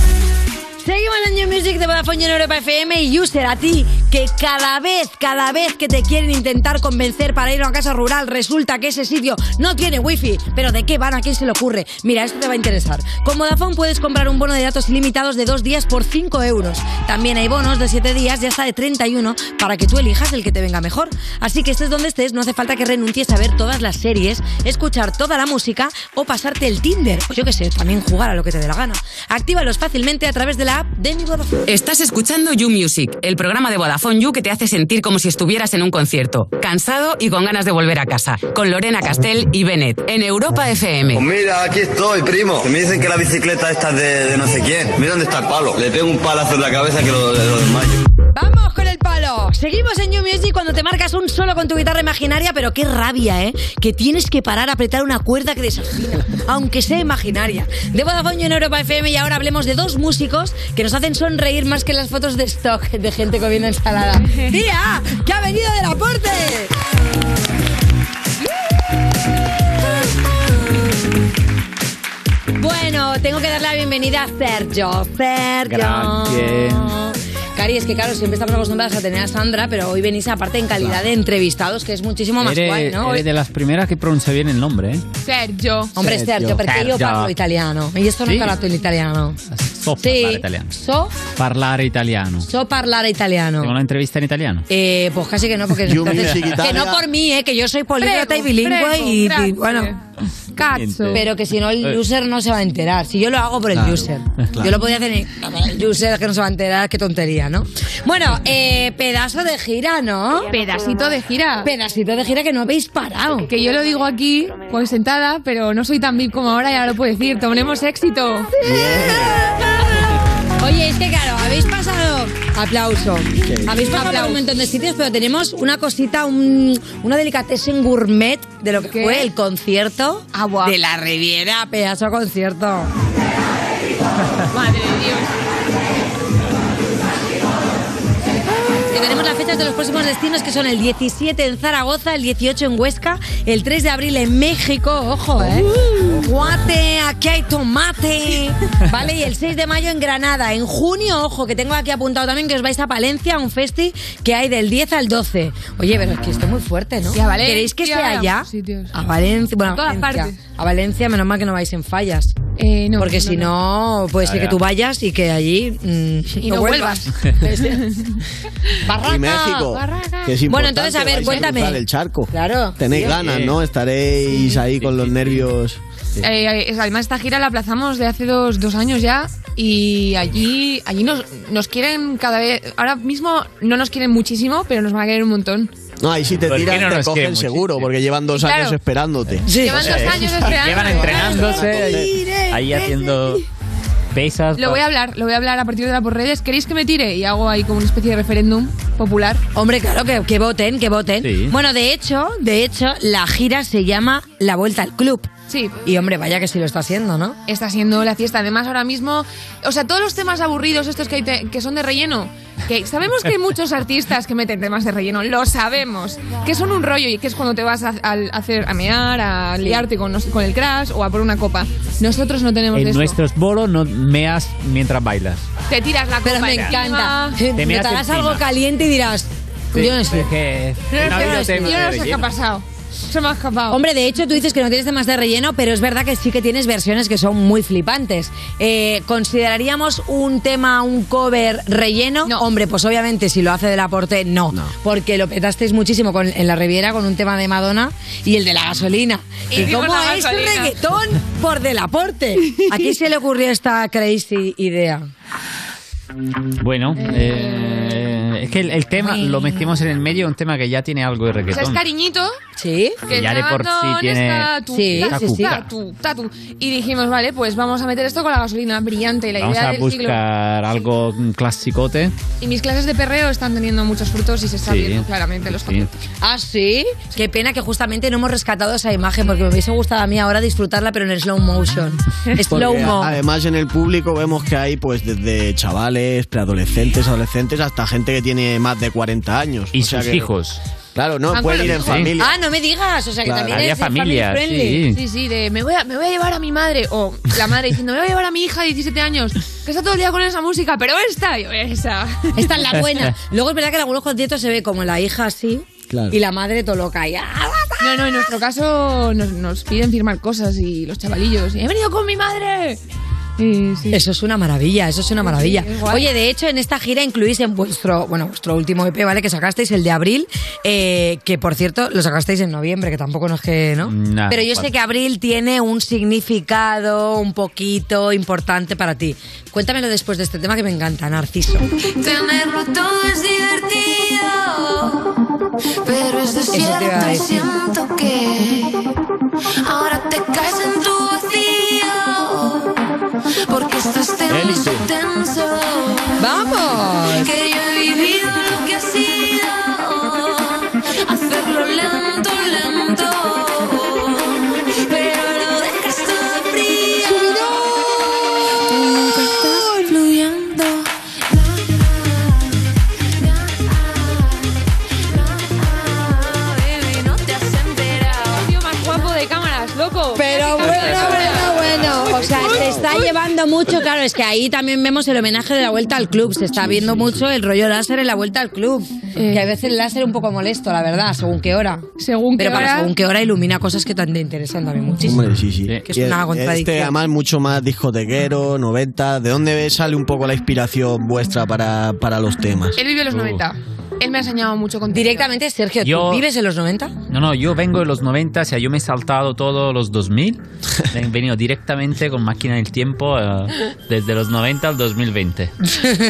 Seguimos en New Music de Vodafone y en Europa FM y User a ti que cada vez, cada vez que te quieren intentar convencer para ir a una casa rural resulta que ese sitio no tiene wifi. Pero ¿de qué van? ¿A quién se le ocurre? Mira, esto te va a interesar. Con Vodafone puedes comprar un bono de datos ilimitados de dos días por 5 euros. También hay bonos de 7 días y hasta de 31 para que tú elijas el que te venga mejor. Así que estés donde estés, no hace falta que renuncies a ver todas las series, escuchar toda la música o pasarte el Tinder. O yo qué sé, también jugar a lo que te dé la gana. Actívalos fácilmente a través de la app de mi Vodafone. Estás escuchando You Music, el programa de Vodafone You que te hace sentir como si estuvieras en un concierto, cansado y con ganas de volver a casa, con Lorena Castell y Bennett, en Europa FM. Pues mira, aquí estoy, primo. Que me dicen que la bicicleta esta es de, de no sé quién. Mira dónde está el palo. Le pego un palazo en la cabeza que lo, lo desmayo. ¡Vamos! Seguimos en New Music cuando te marcas un solo con tu guitarra imaginaria, pero qué rabia, ¿eh? Que tienes que parar a apretar una cuerda que desafina, aunque sea imaginaria. De Vodafone en Europa FM y ahora hablemos de dos músicos que nos hacen sonreír más que las fotos de stock de gente comiendo ensalada. ¡Tía! ¡Que ha venido del aporte! Bueno, tengo que darle la bienvenida a Sergio. Sergio. Cari, es que claro, siempre estamos acostumbrados a tener a Sandra, pero hoy venís aparte en calidad de entrevistados, que es muchísimo más Eres, guay, ¿no? eres de las primeras que pronuncia bien el nombre, ¿eh? Sergio. Hombre, Sergio, io Sergio. parlo italiano. E io sono Sì? imparato l'italiano. So Sì. parlare italiano. So, Parlare italiano. so parlare italiano. Tengo una entrevista en italiano. Eh, pues casi que no, porque You entonces- que no por mí, eh, que yo soy políglota y bilingüe prego, y, y, bueno, Cazzo. pero que si no el user no se va a enterar. Si yo lo hago por el Claro, user, claro. yo lo podía hacer en el user que no se va a enterar, qué tontería, ¿no? Bueno, eh, pedazo de gira, ¿no? Pedacito de gira. Pedacito de gira que no habéis parado. Que yo lo digo aquí, pues sentada, pero no soy tan VIP como ahora, ya lo puedo decir. Tomemos éxito. Oye, es que claro, habéis pasado. Aplauso. Habéis pasado por un montón de sitios, pero tenemos una cosita, un, una delicatessen gourmet de lo que ¿Qué? fue el concierto de la Riviera, pedazo concierto. Madre de Dios. Tenemos las fechas de los próximos destinos que son el 17 en Zaragoza, el 18 en Huesca, el 3 de abril en México, ojo, ¿eh? Guate, aquí hay tomate, ¿vale? Y el 6 de mayo en Granada. En junio, ojo, que tengo aquí apuntado también que os vais a Palencia, a un festi que hay del 10 al 12. Oye, pero es que esto es muy fuerte, ¿no? A Valencia, ¿Queréis que sea allá? sitios. A Valencia, bueno, A todas Valencia. partes. A Valencia, menos mal que no vais en fallas. Eh, no, Porque no, si no, puede ser que tú vayas y que allí mm, Y no vuelvas. Y México. Que es Bueno, entonces, a ver, vais cuéntame. el charco. Claro. Tenéis Sí. ganas, ¿no? Estaréis ahí con los nervios. Eh, eh, además, esta gira la aplazamos de hace dos, dos años ya y allí, allí nos, nos quieren cada vez. Ahora mismo no nos quieren muchísimo, pero nos van a querer un montón. No, ahí si te ¿Por qué tiras no te cogen seguro, porque llevan dos Claro. años esperándote. Llevan dos años esperando. Llevan entrenándose ahí, ahí haciendo pesas. Lo voy a hablar, lo voy a hablar a partir de ahora por redes. ¿Queréis que me tire? Y hago ahí como una especie de referéndum popular. Hombre, claro, que, que voten, que voten. Sí. Bueno, de hecho, de hecho, la gira se llama La Vuelta al Club. Sí. Y hombre, vaya que sí lo está haciendo, ¿no? Está siendo la fiesta. Además, ahora mismo, o sea, todos los temas aburridos, estos que, hay te- que son de relleno, Que sabemos que hay muchos artistas que meten temas de relleno, lo sabemos. Que son un rollo y que es cuando te vas a, a hacer a mear, a liarte con, el crash o a por una copa. Nosotros no tenemos En eso. nuestros bolos no meas mientras bailas. Te tiras la copa Pero me encima. encanta. Te Te meas algo caliente y dirás, yo no sé. Es que Yo no sé, yo no qué ha pasado. Se me ha escapado. Hombre, de hecho, tú dices que no tienes temas de relleno, pero es verdad que sí que tienes versiones que son muy flipantes. Eh, ¿Consideraríamos un tema, un cover relleno? Hombre, pues obviamente si lo hace del aporte, no. Porque lo petasteis muchísimo con, en la Riviera con un tema de Madonna y el de la gasolina. ¿Y cómo la es gasolina. reggaetón por del aporte? ¿A quién se le ocurrió esta crazy idea? Bueno, eh, es que el, el tema lo metimos en el medio, un tema que ya tiene algo de O sea, es reggaetón. cariñito. Sí. Que ya de por sí tiene- tú, Sí, tatu, sí, sí. tatu, tatu. Y dijimos, vale, pues vamos a meter esto con la gasolina brillante. La Vamos idea a del siglo. buscar algo mm, clasicote. Y mis clases de perreo están teniendo muchos frutos y se está Sí. viendo claramente los Sí. ¿Ah, sí? Qué pena que justamente no hemos rescatado esa imagen porque me hubiese gustado a mí ahora disfrutarla, pero en slow motion. slow Porque, mo. además en el público vemos que hay pues desde chavales, preadolescentes, adolescentes hasta gente que tiene más de 40 años. Y O sea sus que- hijos. Claro, no, pueden ir en hijos. familia. Ah, no me digas. O sea, que Claro. también Había es family familias, friendly. sí. Sí, sí, de me voy, a, me voy a llevar a mi madre. O la madre diciendo, me voy a llevar a mi hija de 17 años, que está todo el día con esa música, pero esta, yo, esa. Esta es la buena. Luego es verdad que en algunos conciertos se ve como la hija así Claro. y la madre todo loca. Y, ¡ah! No, no, en nuestro caso nos, nos piden firmar cosas y los chavalillos. He venido con mi madre. Sí. Eso es una maravilla, eso es una maravilla. Sí. Oye, de hecho, en esta gira incluís en vuestro, bueno, vuestro último EP, ¿vale? Que sacasteis el de abril, eh, que por cierto lo sacasteis en noviembre, que tampoco no es que, ¿no? Nah, Pero yo vale. sé que abril tiene un significado un poquito importante para ti. Cuéntamelo después de este tema que me encanta, Narciso. Tenerlo todo es divertido, pero es desierto siento que ahora te caes en tu vacío, porque estás tenso, Élite. tenso. ¡Vamos! Que yo he vivido está llevando mucho, claro, es que ahí también vemos el homenaje de la vuelta al club. Se está viendo mucho el rollo láser en la vuelta al club. Que a veces el láser es un poco molesto, la verdad, según qué hora. Según Pero qué para hora- según qué hora ilumina cosas que te interesan también muchísimo. Hombre, sí, sí. Que es Y una el- contradicción. Este además mucho más discotequero, 90. ¿De dónde sale un poco la inspiración vuestra para, para los temas? Él vivió los Uh. 90. Él me ha enseñado mucho con Directamente, Sergio, ¿tú Yo- vives en los 90? No, no, yo vengo de los 90, o sea, yo me he saltado todos los 2000. He venido directamente con máquina del tiempo eh, desde los 90 al 2020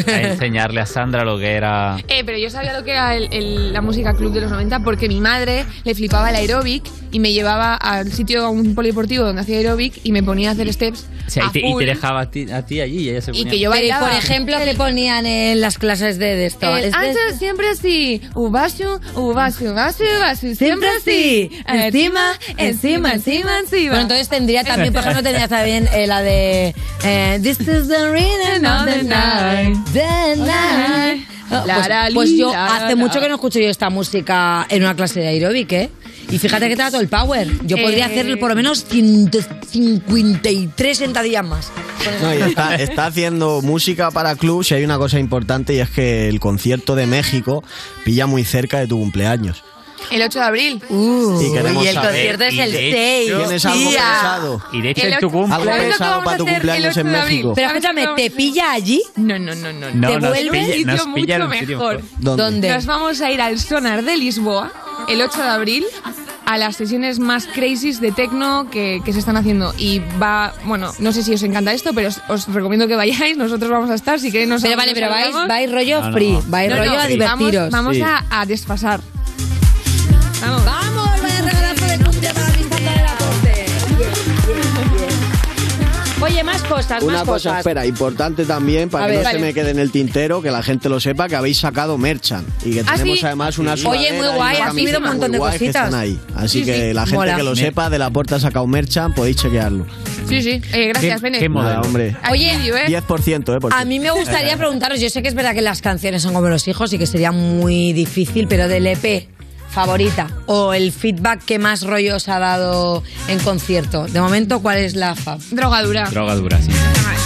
a enseñarle a Sandra lo que era. Eh, pero yo sabía lo que era el- el- la música club de los 90 porque mi madre le flipaba el aeróbic y me llevaba al sitio, a un polideportivo donde hacía aeróbic y me ponía a hacer steps O sea, a y, te, y te dejaba a ti, a ti allí y ella se Y ponía- que yo Pero, y, bailaba. por ejemplo, ¿qué ponían en las clases de, de esto? El Es de- antes siempre así, ubashu, ubashu, ubashu, ubashu, siempre así, Encima, encima, encima, encima. Bueno, entonces tendría también, por ejemplo, tendría también eh, la de eh, This is the rhythm of the night, the night. Pues, pues yo hace mucho que no escucho yo esta música en una clase de aeróbic, ¿eh? Y fíjate que te da todo el power. Yo podría hacer por lo menos 153 sentadillas más. No, y está, está haciendo música para clubs y hay una cosa importante y es que el concierto de México pilla muy cerca de tu cumpleaños. El 8 de abril. y queremos y el saber, concierto es y el de- 6. ¿Tienes algo tía. pensado? Y de hecho en tu ocho- cumple. Algo ¿Sabes lo que pensado vamos para a tu cumpleaños 8 en? México. Pero ¿Sabes escúchame, ¿te pilla allí? No, no, no, no. No, Te nos vuelve pilla- un sitio mucho mejor. mejor. ¿Dónde? ¿Dónde? Nos vamos a ir al Sonar de Lisboa el 8 de abril a las sesiones más crazy de techno que, que se están haciendo. Y va, bueno, no sé si os encanta esto, pero os, os recomiendo que vayáis. Nosotros vamos a estar, si queréis nos Pero vale, pero vais, vais rollo No, no. free, vais No, no, rollo a vamos- divertiros. Vamos, Sí. a, a desfasar. Vamos. Oye, más cosas, Una más cosa, cosas. espera, importante también, para A que ver. no Vale. se me quede en el tintero, que la gente lo sepa, que habéis sacado merchan. Y que Ah, tenemos sí. además una Oye, sudadera muy y guay, una ha subido un camiseta montón muy de guays que cositas. están ahí. Así Sí, que sí. la gente Mola. que lo sepa, de la puerta ha sacado merchan, podéis chequearlo. Sí, sí. Eh, gracias, Bene. Nada, hombre. Oye, ¿eh? 10%, ¿eh? Por A mí me gustaría preguntaros, yo sé que es verdad que las canciones son como los hijos y que sería muy difícil, pero del EP favorita o el feedback que más rollo os ha dado en concierto. De momento, ¿cuál es la fab? Drogadura. Droga dura, sí.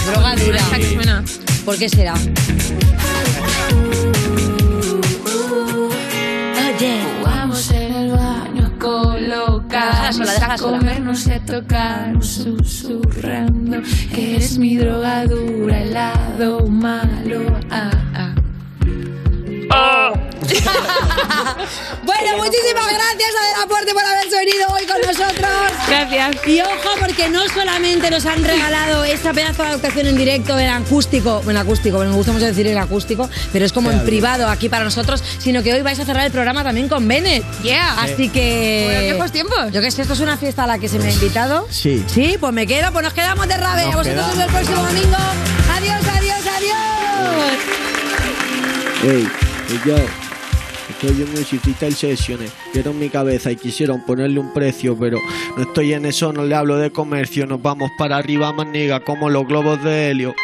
Drogadura. Esa que suena. ¿Por qué será? Oye, jugamos en el baño a sola. comernos y a tocarnos, susurrando que eres mi drogadura, el lado malo. Ah, ah. Bueno, muchísimas gracias a Aporte por haberse venido hoy con nosotros. Gracias. Y ojo, porque no solamente nos han regalado esta pedazo de actuación en directo, en acústico, en acústico, bueno, me gusta mucho decir en acústico, pero es como en privado aquí para nosotros, sino que hoy vais a cerrar el programa también con Bennett. Yeah. Así que. Bueno, viejos tiempos. Yo que sé, esto es una fiesta a la que se me ha invitado. Sí. Sí, pues me quedo, pues nos quedamos de rave. Nos a vosotros quedamos. el próximo domingo. Adiós, adiós, adiós. Ey, y yo, estoy en Music Freestyle Sessions, dieron mi cabeza y quisieron ponerle un precio, pero no estoy en eso, no le hablo de comercio, nos vamos para arriba, maniga, como los globos de helio.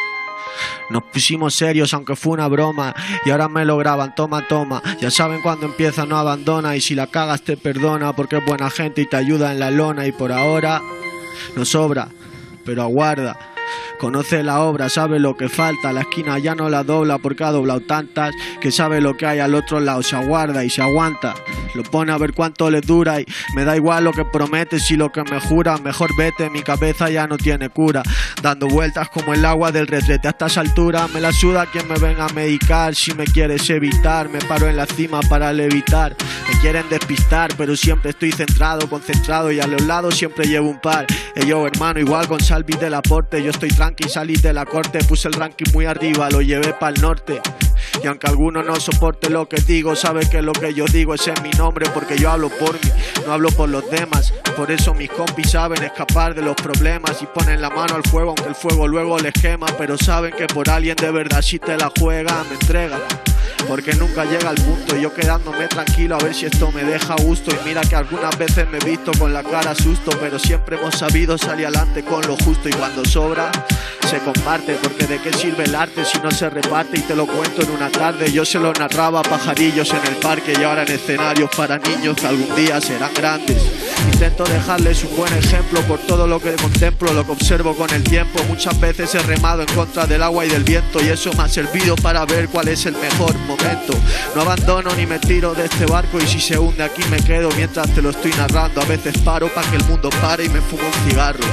Nos pusimos serios aunque fue una broma y ahora me lo graban, toma, toma. Ya saben cuando empieza no abandona y si la cagas te perdona porque es buena gente y te ayuda en la lona y por ahora no sobra, pero aguarda. Conoce la obra, sabe lo que falta, la esquina ya no la dobla porque ha doblado tantas que sabe lo que hay al otro lado, se aguarda y se aguanta. Lo pone a ver cuánto le dura y me da igual lo que prometes y lo que me jura, mejor vete, mi cabeza ya no tiene cura. Dando vueltas como el agua del retrete a estas alturas, me la suda quien me venga a medicar, si me quieres evitar, me paro en la cima para levitar. Me quieren despistar, pero siempre estoy centrado, concentrado y a los lados siempre llevo un par. Eh, yo, hermano, igual con Salvi del aporte, yo estoy tranqui, salí de la corte, puse el ranking muy arriba, lo llevé para el norte. Y aunque alguno no soporte lo que digo, sabe que lo que yo digo es en mi nombre, porque yo hablo por mí, no hablo por los demás. Por eso mis compis saben escapar de los problemas y ponen la mano al fuego, aunque el fuego luego les quema. Pero saben que por alguien de verdad si te la juega, me entrega. Porque nunca llega al punto, y yo quedándome tranquilo a ver si esto me deja gusto. Y mira que algunas veces me he visto con la cara susto, pero siempre hemos sabido salir adelante con lo justo. Y cuando sobra, se comparte, porque de qué sirve el arte si no se reparte. Y te lo cuento en una tarde, yo se lo narraba a pajarillos en el parque y ahora en escenarios para niños que algún día serán grandes. Intento dejarles un buen ejemplo por todo lo que contemplo, lo que observo con el tiempo. Muchas veces he remado en contra del agua y del viento y eso me ha servido para ver cuál es el mejor momento. No abandono ni me tiro de este barco y si se hunde aquí me quedo mientras te lo estoy narrando. A veces paro para que el mundo pare y me fumo un cigarro.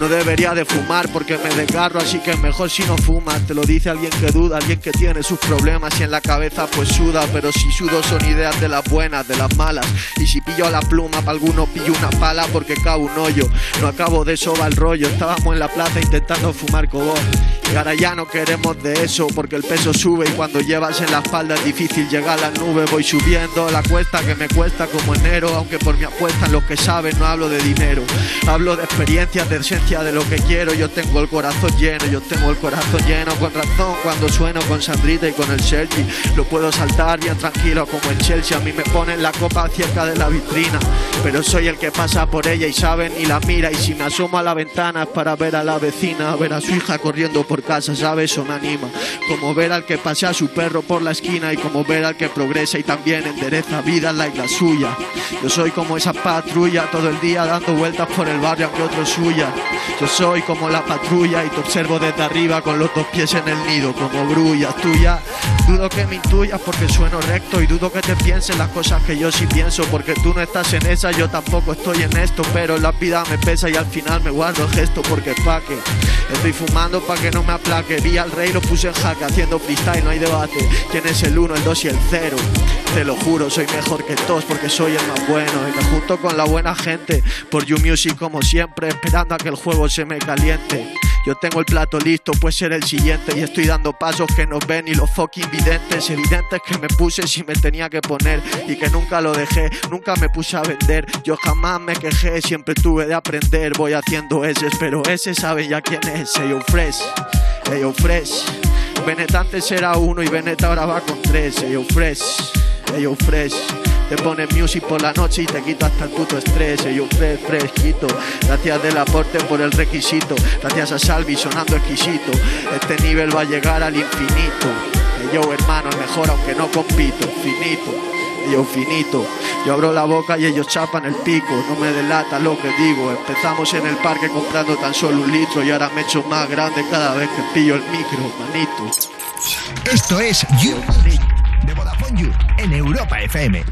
No debería de fumar porque me desgarro, así que mejor si no fumas. Te lo dice alguien que duda, alguien que tiene sus problemas y en la cabeza pues suda. Pero si sudo son ideas de las buenas, de las malas. Y si pillo la pluma, para algunos pillo una pala porque cago un hoyo. No acabo de eso va el rollo. Estábamos en la plaza intentando fumar cobón. Y ahora ya no queremos de eso porque el peso sube y cuando llevas en la espalda es difícil llegar a las nubes. Voy subiendo la cuesta que me cuesta como enero, aunque por mi apuesta los que saben no hablo de dinero. Hablo de experiencias, de esencia de lo que quiero. Yo tengo el corazón lleno, yo tengo el corazón lleno con razón cuando sueno con Sandrita y con el Sergi. Lo puedo saltar bien tranquilo como el Chelsea. A mí me ponen la copa cerca de la vitrina, pero soy el que pasa por ella y saben y la mira. Y si me asomo a la ventana es para ver a la vecina, ver a su hija corriendo por casa, ¿sabes? Eso me anima. Como ver al que pasea a su perro por la esquina y como ver al que progresa y también endereza vida la isla suya. Yo soy como esa patrulla todo el día dando vueltas por el barrio aunque otro suya. Yo soy como la patrulla y te observo desde arriba con los dos pies en el nido como grullas tuya. Dudo que me intuyas porque sueno recto y dudo que te pienses las cosas que yo sí pienso porque tú no estás en esa, yo tampoco estoy en esto, pero la vida me pesa y al final me guardo el gesto porque pa' que estoy fumando pa' que no me aplaque. Vi al rey, lo puse en jaque haciendo freestyle, no hay debate. ¿Quién es el uno, el dos y el cero? Te lo juro, soy mejor que todos porque soy el más bueno y me junto con la buena gente por You Music como siempre, esperando a que el juego se me caliente. Yo tengo el plato listo, pues ser el siguiente. Y estoy dando pasos que no ven ni los fucking videntes. Evidentes que me puse si me tenía que poner. Y que nunca lo dejé, nunca me puse a vender. Yo jamás me quejé, siempre tuve de aprender. Voy haciendo ese, pero ese sabe ya quién es. Eyo Fresh, Eyo Fresh. Bennett antes era uno y Bennett ahora va con tres. Eyo Fresh, Eyo Fresh. Te pones music por la noche y te quita hasta el puto estrés. Eyo Fresh, fresquito. Gracias del aporte por el requisito. Gracias a Salvi sonando exquisito. Este nivel va a llegar al infinito. Yo hermano, el mejor aunque no compito. Finito. Yo finito, yo abro la boca y ellos chapan el pico, no me delata lo que digo. Empezamos en el parque comprando tan solo un litro y ahora me echo más grande cada vez que pillo el micro, manito. Esto es You de Vodafone You en Europa FM.